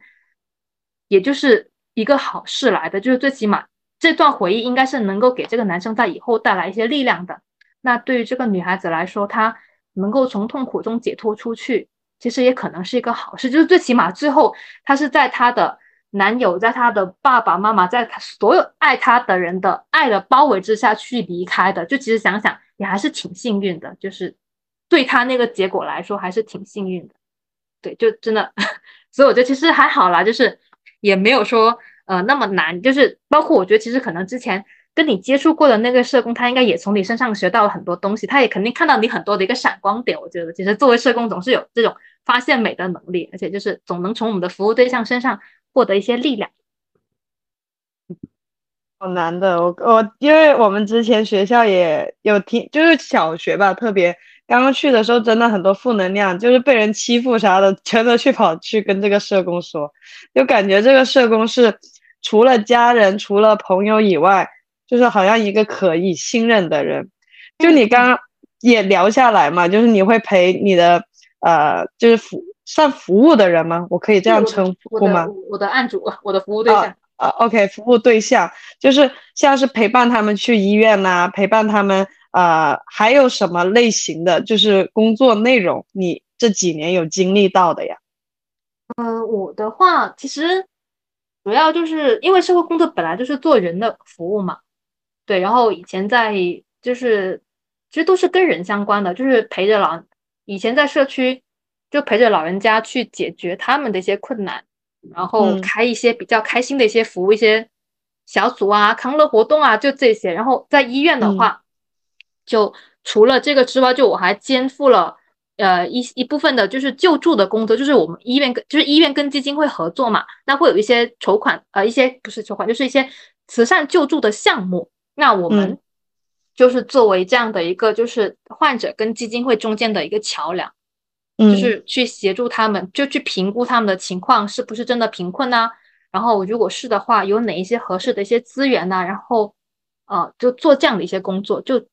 也就是一个好事来的，就是最起码。这段回忆应该是能够给这个男生在以后带来一些力量的，那对于这个女孩子来说，她能够从痛苦中解脱出去，其实也可能是一个好事。就是最起码最后，她是在她的男友、在她的爸爸妈妈、在她所有爱她的人的爱的包围之下去离开的。就其实想想，也还是挺幸运的。就是对她那个结果来说，还是挺幸运的。对，就真的，*laughs* 所以我觉得其实还好啦，就是也没有说呃那么难。就是包括我觉得，其实可能之前。跟你接触过的那个社工，他应该也从你身上学到了很多东西，他也肯定看到你很多的一个闪光点。我觉得，其实作为社工，总是有这种发现美的能力，而且就是总能从我们的服务对象身上获得一些力量。好难的，我我因为我们之前学校也有听，就是小学吧，特别刚刚去的时候，真的很多负能量，就是被人欺负啥的，全都去跑去跟这个社工说，就感觉这个社工是除了家人、除了朋友以外。就是好像一个可以信任的人，就你刚刚也聊下来嘛，就是你会陪你的呃，就是服算服务的人吗？我可以这样称呼吗？我的案主，我的服务对象啊，OK，服务对象就是像是陪伴他们去医院呐，陪伴他们啊，还有什么类型的就是工作内容？你这几年有经历到的呀？嗯，我的话其实主要就是因为社会工作本来就是做人的服务嘛。对，然后以前在就是，其实都是跟人相关的，就是陪着老，以前在社区就陪着老人家去解决他们的一些困难，然后开一些比较开心的一些服务，一些小组啊、康乐活动啊，就这些。然后在医院的话，就除了这个之外，就我还肩负了呃一一部分的就是救助的工作，就是我们医院跟就是医院跟基金会合作嘛，那会有一些筹款呃一些不是筹款，就是一些慈善救助的项目。那我们就是作为这样的一个，就是患者跟基金会中间的一个桥梁，就是去协助他们，就去评估他们的情况是不是真的贫困呢？然后如果是的话，有哪一些合适的一些资源呢？然后，呃，就做这样的一些工作。就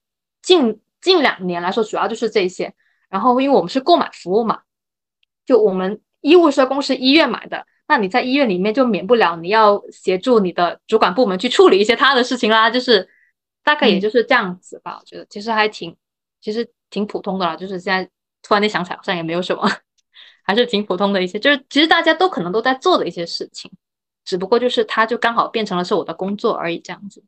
近近两年来说，主要就是这些。然后，因为我们是购买服务嘛，就我们医务社工是医院买的。那你在医院里面就免不了你要协助你的主管部门去处理一些他的事情啦，就是大概也就是这样子吧。我觉得其实还挺，其实挺普通的啦。就是现在突然间想起来，好像也没有什么，*laughs* 还是挺普通的一些，就是其实大家都可能都在做的一些事情，只不过就是它就刚好变成了是我的工作而已，这样子。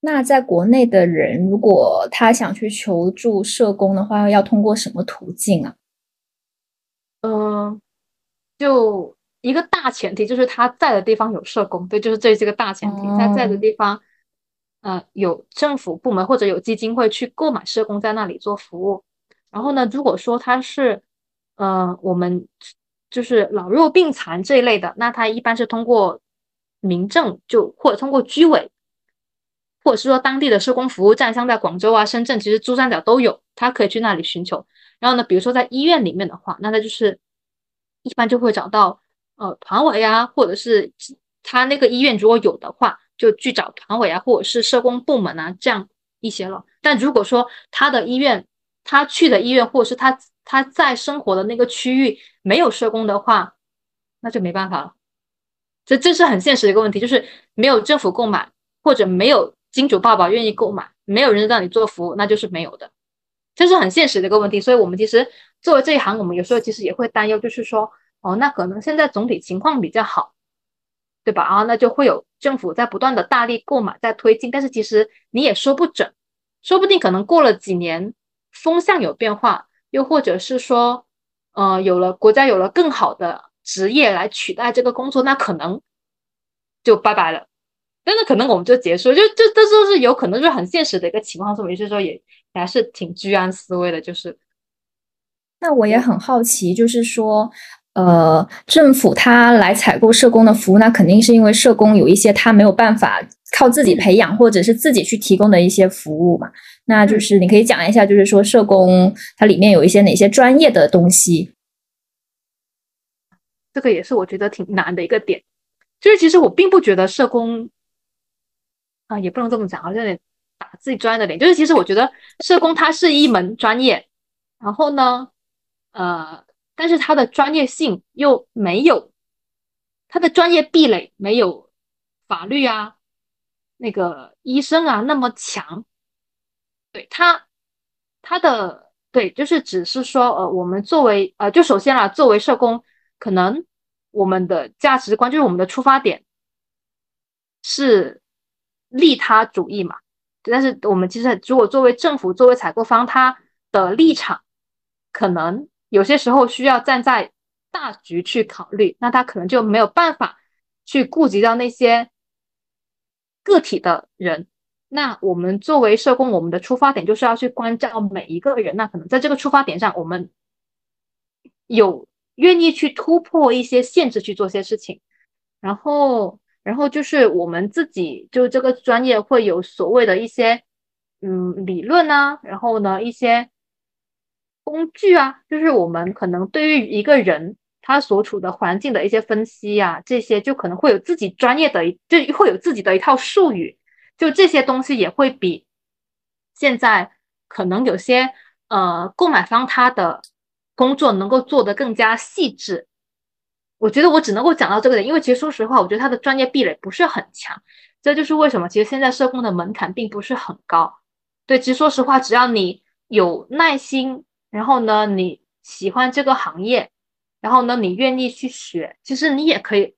那在国内的人，如果他想去求助社工的话，要通过什么途径啊？嗯。就一个大前提，就是他在的地方有社工，对，就是这这个大前提，他在的地方，呃，有政府部门或者有基金会去购买社工在那里做服务。然后呢，如果说他是，呃，我们就是老弱病残这一类的，那他一般是通过民政，就或者通过居委，或者是说当地的社工服务站，像在广州啊、深圳，其实珠三角都有，他可以去那里寻求。然后呢，比如说在医院里面的话，那他就是。一般就会找到呃团委啊，或者是他那个医院如果有的话，就去找团委啊，或者是社工部门啊这样一些了。但如果说他的医院，他去的医院，或者是他他在生活的那个区域没有社工的话，那就没办法了。这这是很现实的一个问题，就是没有政府购买，或者没有金主爸爸愿意购买，没有人让你做服务，那就是没有的。这是很现实的一个问题，所以我们其实作为这一行，我们有时候其实也会担忧，就是说，哦，那可能现在总体情况比较好，对吧？啊，那就会有政府在不断的大力购买，在推进，但是其实你也说不准，说不定可能过了几年，风向有变化，又或者是说，呃，有了国家有了更好的职业来取代这个工作，那可能就拜拜了。但是可能我们就结束，就就这就是有可能，就是很现实的一个情况，所以就是说也还是挺居安思危的。就是，那我也很好奇，就是说，呃，政府他来采购社工的服务，那肯定是因为社工有一些他没有办法靠自己培养，或者是自己去提供的一些服务嘛。那就是你可以讲一下，就是说社工它里面有一些哪些专业的东西？这个也是我觉得挺难的一个点，就是其实我并不觉得社工。啊，也不能这么讲，好像有点打自己专业的脸。就是其实我觉得社工它是一门专业，然后呢，呃，但是它的专业性又没有，它的专业壁垒没有法律啊、那个医生啊那么强。对他他的对，就是只是说呃，我们作为呃，就首先啊，作为社工，可能我们的价值观就是我们的出发点是利他主义嘛。但是我们其实如果作为政府，作为采购方，他的立场可能有些时候需要站在大局去考虑，那他可能就没有办法去顾及到那些个体的人。那我们作为社工，我们的出发点就是要去关照每一个人。那可能在这个出发点上，我们有愿意去突破一些限制去做些事情，然后。然后就是我们自己就这个专业会有所谓的一些嗯理论啊，然后呢一些工具啊，就是我们可能对于一个人他所处的环境的一些分析啊，这些就可能会有自己专业的，就会有自己的一套术语，就这些东西也会比现在可能有些呃购买方他的工作能够做得更加细致。我觉得我只能够讲到这个点，因为其实说实话，我觉得他的专业壁垒不是很强，这就是为什么其实现在社工的门槛并不是很高。对，其实说实话，只要你有耐心，然后呢，你喜欢这个行业，然后呢，你愿意去学，其实你也可以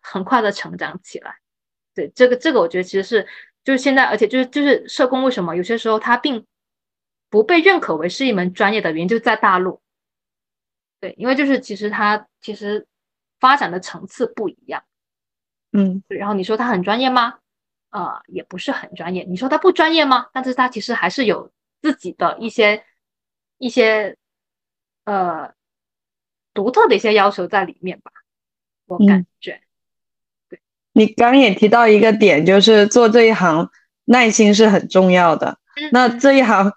很快的成长起来。对，这个这个我觉得其实是就是现在，而且就是就是社工为什么有些时候它并不被认可为是一门专业的原因，就在大陆。对，因为就是其实它其实。发展的层次不一样，嗯，然后你说他很专业吗？呃，也不是很专业。你说他不专业吗？但是他其实还是有自己的一些一些呃独特的一些要求在里面吧，我感觉。对，你刚也提到一个点，就是做这一行耐心是很重要的。那这一行，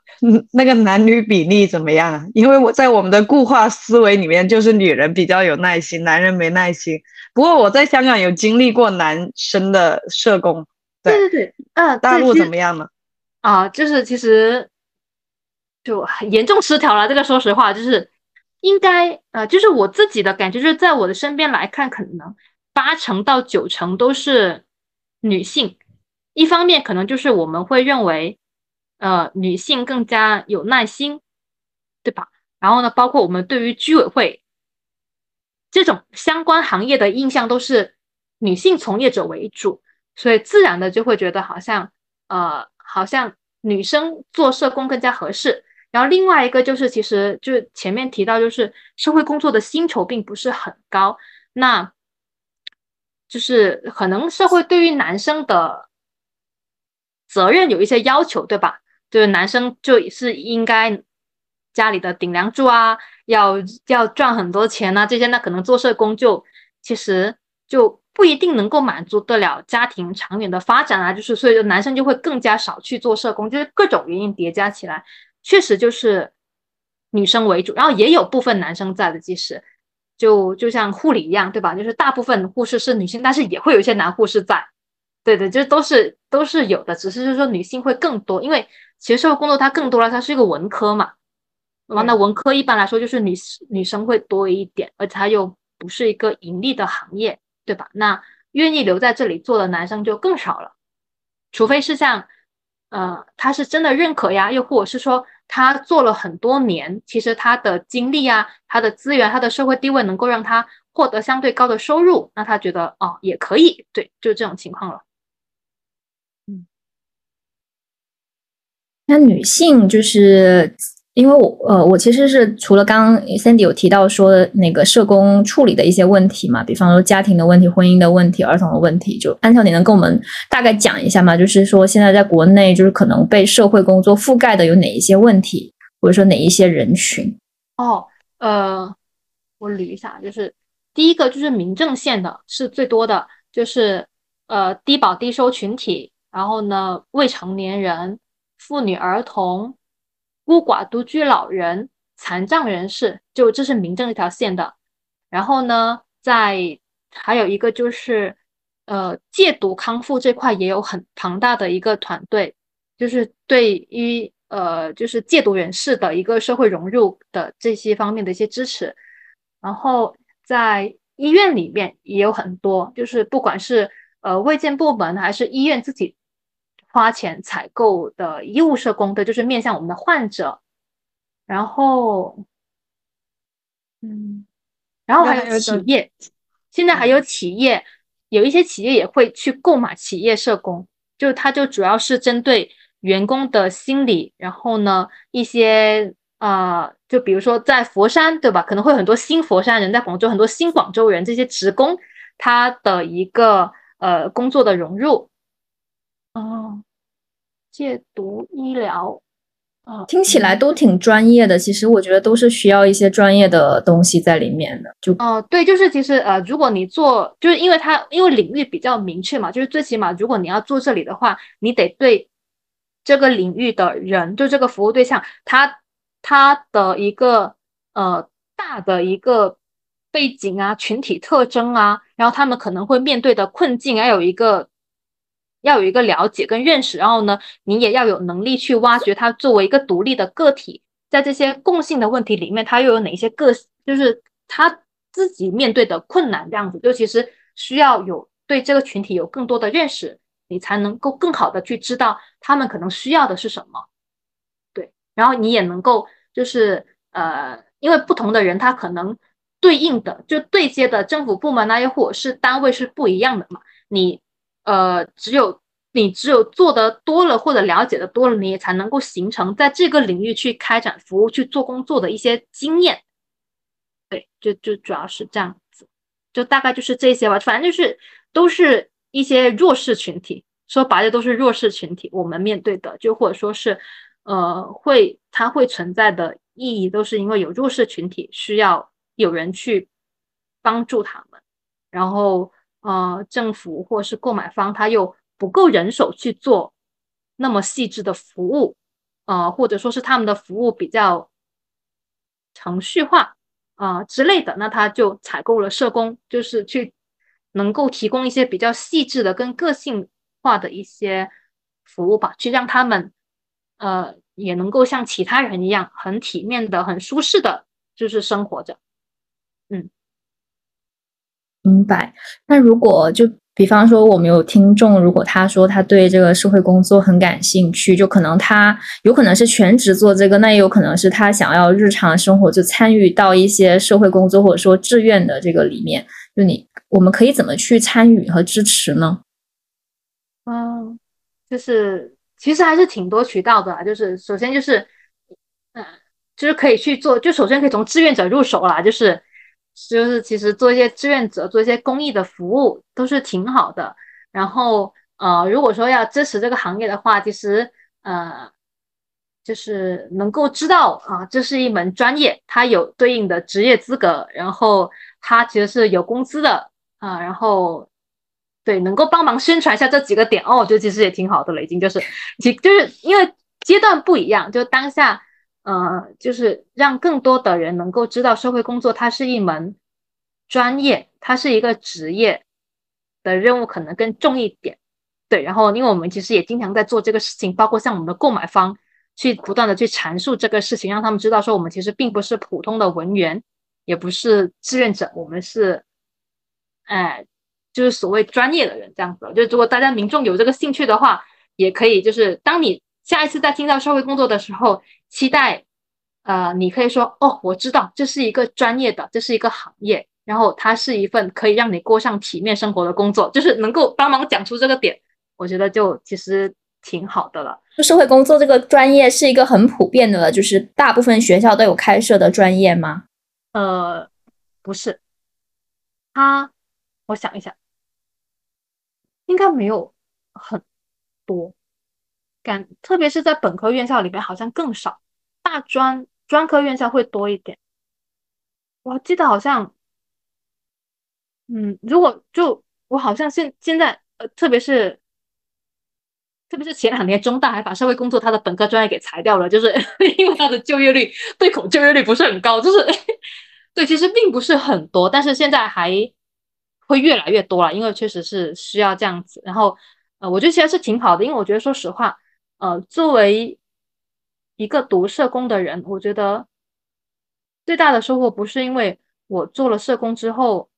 那个男女比例怎么样啊？因为我在我们的固化思维里面，就是女人比较有耐心，男人没耐心。不过我在香港有经历过男生的社工，对对对，嗯，大陆怎么样呢？啊，就是其实就很严重失调了。这个说实话，就是应该呃，就是我自己的感觉，就是在我的身边来看，可能八成到九成都是女性。一方面可能就是我们会认为。呃，女性更加有耐心，对吧？然后呢，包括我们对于居委会这种相关行业的印象都是女性从业者为主，所以自然的就会觉得好像呃，好像女生做社工更加合适。然后另外一个就是，其实就前面提到，就是社会工作的薪酬并不是很高，那就是可能社会对于男生的责任有一些要求，对吧？就是男生就是应该家里的顶梁柱啊，要要赚很多钱呐，这些那可能做社工就其实就不一定能够满足得了家庭长远的发展啊，就是所以男生就会更加少去做社工，就是各种原因叠加起来，确实就是女生为主，然后也有部分男生在的，其实就就像护理一样，对吧？就是大部分护士是女性，但是也会有一些男护士在，对对，就都是都是有的，只是就是说女性会更多，因为。其实社会工作它更多了，它是一个文科嘛，完那文科一般来说就是女女生会多一点，而且它又不是一个盈利的行业，对吧？那愿意留在这里做的男生就更少了，除非是像，呃，他是真的认可呀，又或者是说他做了很多年，其实他的经历呀、他的资源、他的社会地位能够让他获得相对高的收入，那他觉得哦也可以，对，就这种情况了。嗯那女性就是因为我呃，我其实是除了刚刚 Sandy 有提到说那个社工处理的一些问题嘛，比方说家庭的问题、婚姻的问题、儿童的问题，就安乔，你能跟我们大概讲一下吗？就是说现在在国内，就是可能被社会工作覆盖的有哪一些问题，或者说哪一些人群？哦，呃，我捋一下，就是第一个就是民政线的是最多的，就是呃低保低收群体，然后呢未成年人。妇女、儿童、孤寡独居老人、残障人士，就这是民政这条线的。然后呢，在还有一个就是，呃，戒毒康复这块也有很庞大的一个团队，就是对于呃，就是戒毒人士的一个社会融入的这些方面的一些支持。然后在医院里面也有很多，就是不管是呃卫健部门还是医院自己。花钱采购的医务社工，的就是面向我们的患者。然后，嗯，然后还有企业，现在还有企业，有一些企业也会去购买企业社工，就它就主要是针对员工的心理，然后呢一些啊，就比如说在佛山，对吧？可能会很多新佛山人，在广州很多新广州人，这些职工他的一个呃工作的融入，哦，戒毒医疗。听起来都挺专业的，其实我觉得都是需要一些专业的东西在里面的。就哦，对，就是其实呃，如果你做，就是因为它因为领域比较明确嘛，就是最起码如果你要做这里的话，你得对这个领域的人，就这个服务对象，他他的一个呃大的一个背景啊、群体特征啊，然后他们可能会面对的困境，还有一个。要有一个了解跟认识，然后呢，你也要有能力去挖掘他作为一个独立的个体，在这些共性的问题里面，他又有哪些个，就是他自己面对的困难这样子，就其实需要有对这个群体有更多的认识，你才能够更好的去知道他们可能需要的是什么，对，然后你也能够就是呃，因为不同的人他可能对应的就对接的政府部门啊，又或者是单位是不一样的嘛，你。呃，只有你只有做的多了或者了解的多了，你也才能够形成在这个领域去开展服务、去做工作的一些经验。对，就就主要是这样子，就大概就是这些吧。反正就是都是一些弱势群体，说白了都是弱势群体。我们面对的，就或者说是呃，会它会存在的意义，都是因为有弱势群体需要有人去帮助他们，然后。呃，政府或是购买方，他又不够人手去做那么细致的服务，呃，或者说是他们的服务比较程序化啊之类的，那他就采购了社工，就是去能够提供一些比较细致的、跟个性化的一些服务吧，去让他们呃也能够像其他人一样，很体面的、很舒适的，就是生活着，嗯。明白。那如果就比方说，我们有听众，如果他说他对这个社会工作很感兴趣，就可能他有可能是全职做这个，那也有可能是他想要日常生活就参与到一些社会工作或者说志愿的这个里面。就你，我们可以怎么去参与和支持呢？嗯，就是其实还是挺多渠道的，就是首先就是，嗯，就是可以去做，就首先可以从志愿者入手啦，就是。就是其实做一些志愿者，做一些公益的服务都是挺好的。然后呃，如果说要支持这个行业的话，其实呃，就是能够知道啊，这是一门专业，它有对应的职业资格，然后它其实是有工资的啊。然后对，能够帮忙宣传一下这几个点哦，我觉得其实也挺好的了，已经就是其就是因为阶段不一样，就当下。呃，就是让更多的人能够知道社会工作它是一门专业，它是一个职业的任务可能更重一点。对，然后因为我们其实也经常在做这个事情，包括像我们的购买方去不断的去阐述这个事情，让他们知道说我们其实并不是普通的文员，也不是志愿者，我们是，哎，就是所谓专业的人这样子。就如果大家民众有这个兴趣的话，也可以就是当你。下一次再听到社会工作的时候，期待，呃，你可以说哦，我知道这是一个专业的，这是一个行业，然后它是一份可以让你过上体面生活的工作，就是能够帮忙讲出这个点，我觉得就其实挺好的了。就社会工作这个专业是一个很普遍的，就是大部分学校都有开设的专业吗？呃，不是，他，我想一想，应该没有很多。感，特别是在本科院校里边，好像更少，大专专科院校会多一点。我记得好像，嗯，如果就我好像现现在，呃，特别是特别是前两年中大还把社会工作它的本科专业给裁掉了，就是 *laughs* 因为它的就业率对口就业率不是很高，就是对，其实并不是很多，但是现在还会越来越多了，因为确实是需要这样子。然后，呃，我觉得其实是挺好的，因为我觉得说实话。呃，作为一个读社工的人，我觉得最大的收获不是因为我做了社工之后，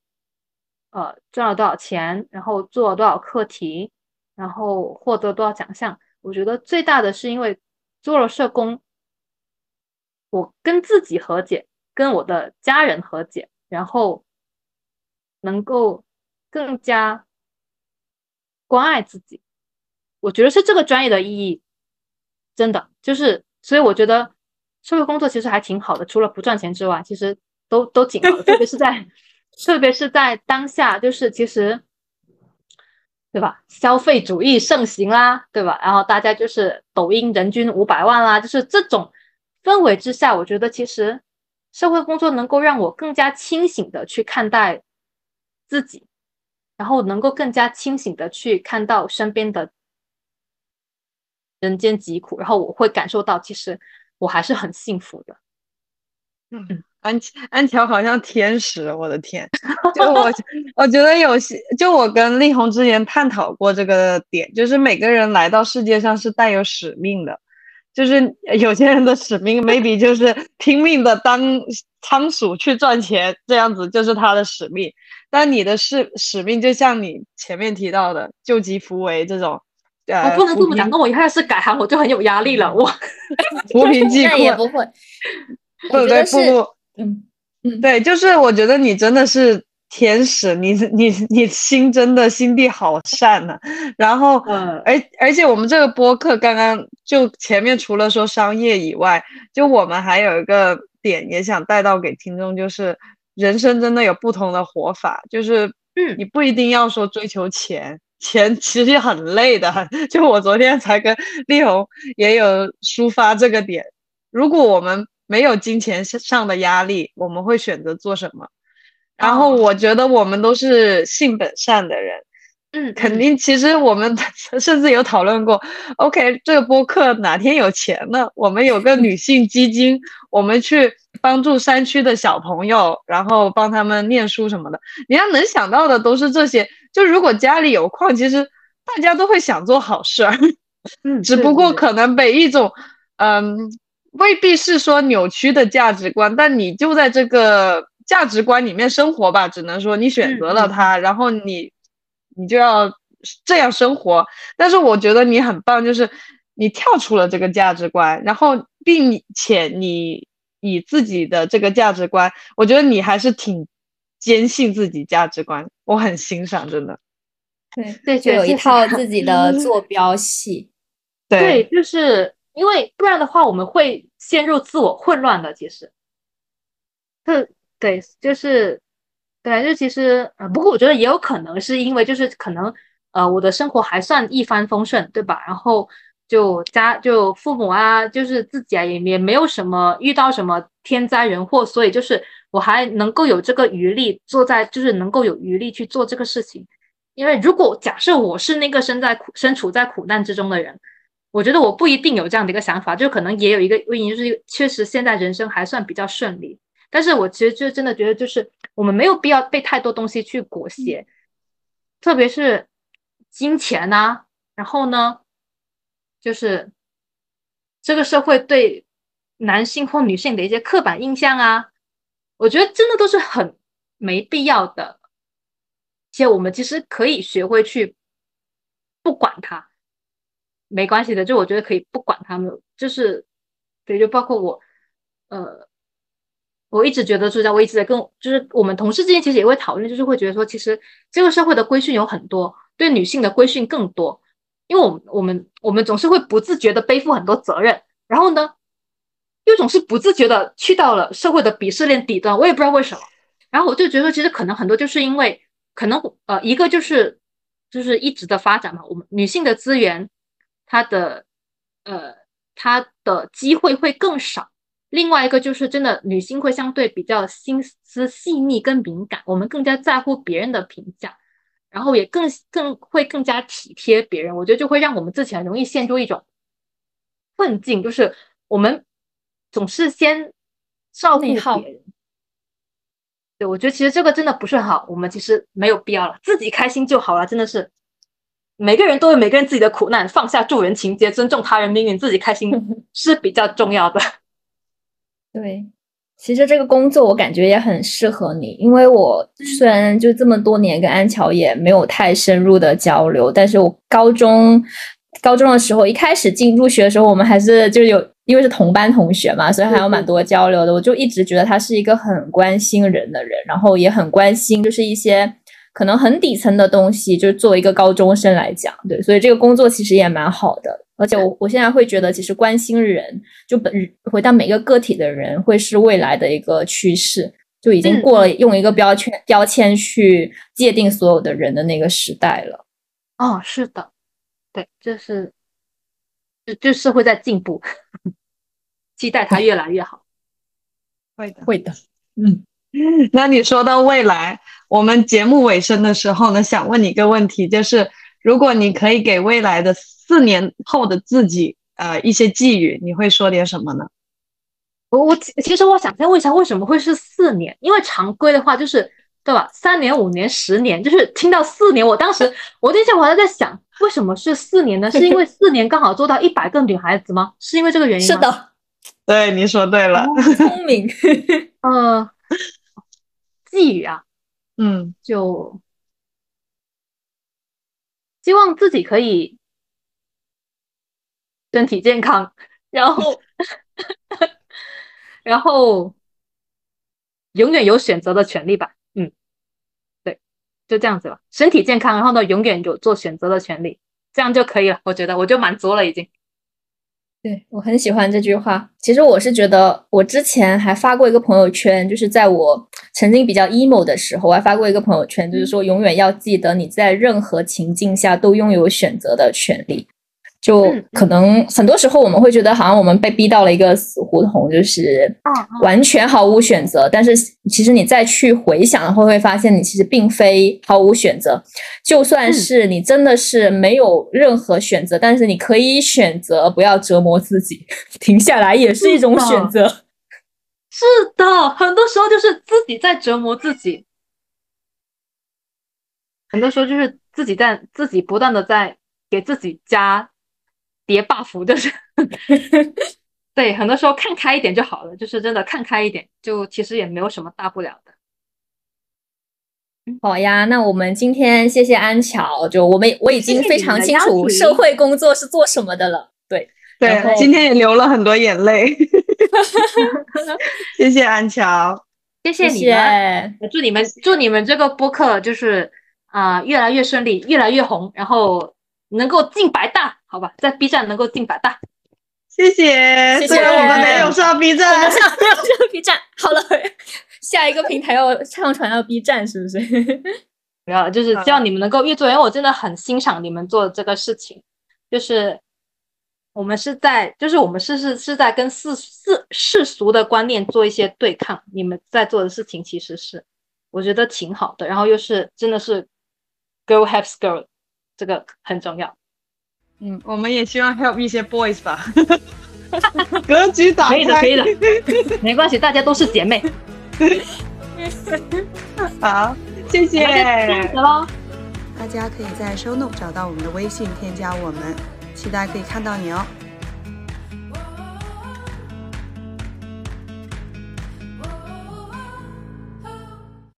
呃，赚了多少钱，然后做了多少课题，然后获得多少奖项。我觉得最大的是因为做了社工，我跟自己和解，跟我的家人和解，然后能够更加关爱自己。我觉得是这个专业的意义，真的就是，所以我觉得社会工作其实还挺好的，除了不赚钱之外，其实都都挺好的，特别是在 *laughs* 特别是在当下，就是其实。对吧？消费主义盛行啦，对吧？然后大家就是抖音人均五百万啦，就是这种氛围之下，我觉得其实社会工作能够让我更加清醒的去看待自己，然后能够更加清醒的去看到身边的人间疾苦，然后我会感受到其实我还是很幸福的。嗯。安安乔好像天使，我的天！就我，*laughs* 我觉得有些，就我跟丽红之前探讨过这个点，就是每个人来到世界上是带有使命的，就是有些人的使命 *laughs* maybe 就是拼命的当仓鼠去赚钱，这样子就是他的使命。但你的使使命就像你前面提到的救急扶危这种，我不能这么讲，那我一开始改行我就很有压力了，我。*laughs* 扶贫济困也不会，对对不不。嗯嗯，对，就是我觉得你真的是天使，你你你心真的心地好善呢。然后，嗯，而而且我们这个播客刚刚就前面除了说商业以外，就我们还有一个点也想带到给听众，就是人生真的有不同的活法，就是嗯，你不一定要说追求钱，钱其实很累的。*laughs* 就我昨天才跟丽红也有抒发这个点，如果我们。没有金钱上的压力，我们会选择做什么？然后我觉得我们都是性本善的人，嗯，肯定。其实我们 *laughs* 甚至有讨论过，OK，这个播客哪天有钱了，我们有个女性基金，我们去帮助山区的小朋友，然后帮他们念书什么的。你要能想到的都是这些。就如果家里有矿，其实大家都会想做好事儿，*laughs* 嗯，只不过可能被一种，嗯。未必是说扭曲的价值观，但你就在这个价值观里面生活吧。只能说你选择了它，然后你你就要这样生活。但是我觉得你很棒，就是你跳出了这个价值观，然后并且你以自己的这个价值观，我觉得你还是挺坚信自己价值观，我很欣赏，真的。对对，就有一套自己的坐标系。对，就是。因为不然的话，我们会陷入自我混乱的。其实，对对，就是对，就其实呃，不过我觉得也有可能是因为就是可能呃，我的生活还算一帆风顺，对吧？然后就家就父母啊，就是自己啊，也也没有什么遇到什么天灾人祸，所以就是我还能够有这个余力坐在，就是能够有余力去做这个事情。因为如果假设我是那个身在苦身处在苦难之中的人。我觉得我不一定有这样的一个想法，就可能也有一个原因，就是确实现在人生还算比较顺利。但是我其实就真的觉得，就是我们没有必要被太多东西去裹挟，特别是金钱呐。然后呢，就是这个社会对男性或女性的一些刻板印象啊，我觉得真的都是很没必要的。且我们其实可以学会去不管它。没关系的，就我觉得可以不管他们，就是对，就包括我，呃，我一直觉得，就在我一直在跟，就是我们同事之间其实也会讨论，就是会觉得说，其实这个社会的规训有很多，对女性的规训更多，因为我们我们我们总是会不自觉的背负很多责任，然后呢，又总是不自觉的去到了社会的鄙视链底端，我也不知道为什么，然后我就觉得，其实可能很多就是因为，可能呃，一个就是就是一直的发展嘛，我们女性的资源。她的，呃，她的机会会更少。另外一个就是，真的女性会相对比较心思细腻跟敏感，我们更加在乎别人的评价，然后也更更会更加体贴别人。我觉得就会让我们自己很容易陷入一种困境，就是我们总是先照顾别人。对，我觉得其实这个真的不是很好，我们其实没有必要了，自己开心就好了，真的是。每个人都有每个人自己的苦难，放下助人情节，尊重他人命运，自己开心 *laughs* 是比较重要的。对，其实这个工作我感觉也很适合你，因为我虽然就这么多年跟安乔也没有太深入的交流，但是我高中高中的时候一开始进入学的时候，我们还是就有因为是同班同学嘛，所以还有蛮多交流的。我就一直觉得他是一个很关心人的人，然后也很关心就是一些可能很底层的东西，就是作为一个高中生来讲，对，所以这个工作其实也蛮好的。而且我我现在会觉得，其实关心人，就本回到每个个体的人，会是未来的一个趋势，就已经过了用一个标签标签去界定所有的人的那个时代了。哦，是的，对，这是，就就社会在进步，期待它越来越好。*laughs* 会的，会的。嗯，*laughs* 那你说到未来，我们节目尾声的时候呢，想问你一个问题，就是如果你可以给未来的。四年后的自己，呃，一些寄语，你会说点什么呢？我我其实我想再问一下，为什么会是四年？因为常规的话就是对吧？三年、五年、十年，就是听到四年，我当时我那天我还在想，为什么是四年呢？是因为四年刚好做到一百个女孩子吗？是因为这个原因吗？是的，*laughs* 对，你说对了，聪明。*laughs* 呃，寄语啊，嗯，就希望自己可以。身体健康，然后，*laughs* 然后永远有选择的权利吧。嗯，对，就这样子吧。身体健康，然后呢，永远有做选择的权利，这样就可以了。我觉得我就满足了，已经。对我很喜欢这句话。其实我是觉得，我之前还发过一个朋友圈，就是在我曾经比较 emo 的时候，我还发过一个朋友圈，就是说永远要记得你在任何情境下都拥有选择的权利。就可能很多时候我们会觉得好像我们被逼到了一个死胡同，就是完全毫无选择。但是其实你再去回想的话，会发现你其实并非毫无选择。就算是你真的是没有任何选择，但是你可以选择不要折磨自己，停下来也是一种选择。是的，很多时候就是自己在折磨自己，很多时候就是自己在自己不断的在给自己加。叠 buff 就是，对，很多时候看开一点就好了，就是真的看开一点，就其实也没有什么大不了的。好呀，那我们今天谢谢安乔，就我们我已经非常清楚社会工作是做什么的了。对对，今天也流了很多眼泪。*laughs* 谢谢安乔，谢谢你们，祝你们祝你们这个播客就是啊越来越顺利，越来越红，然后能够进百大。好吧，在 B 站能够进百大，谢谢。虽然我们没有上 B 站，我们上没有上 B 站。好了，下一个平台要上传到 B 站，是不是？不要，就是希望你们能够越做，因为我真的很欣赏你们做的这个事情。就是我们是在，就是我们是是是在跟世世世俗的观念做一些对抗。你们在做的事情其实是我觉得挺好的，然后又是真的是 girl helps girl，这个很重要。嗯，我们也希望 help 一些 boys 吧，*laughs* 格局打开，可以的，可以的，*laughs* 没关系，大家都是姐妹。*laughs* 好，谢谢。这样子喽，大家可以在 show note 找到我们的微信，添加我们，期待可以看到你哦。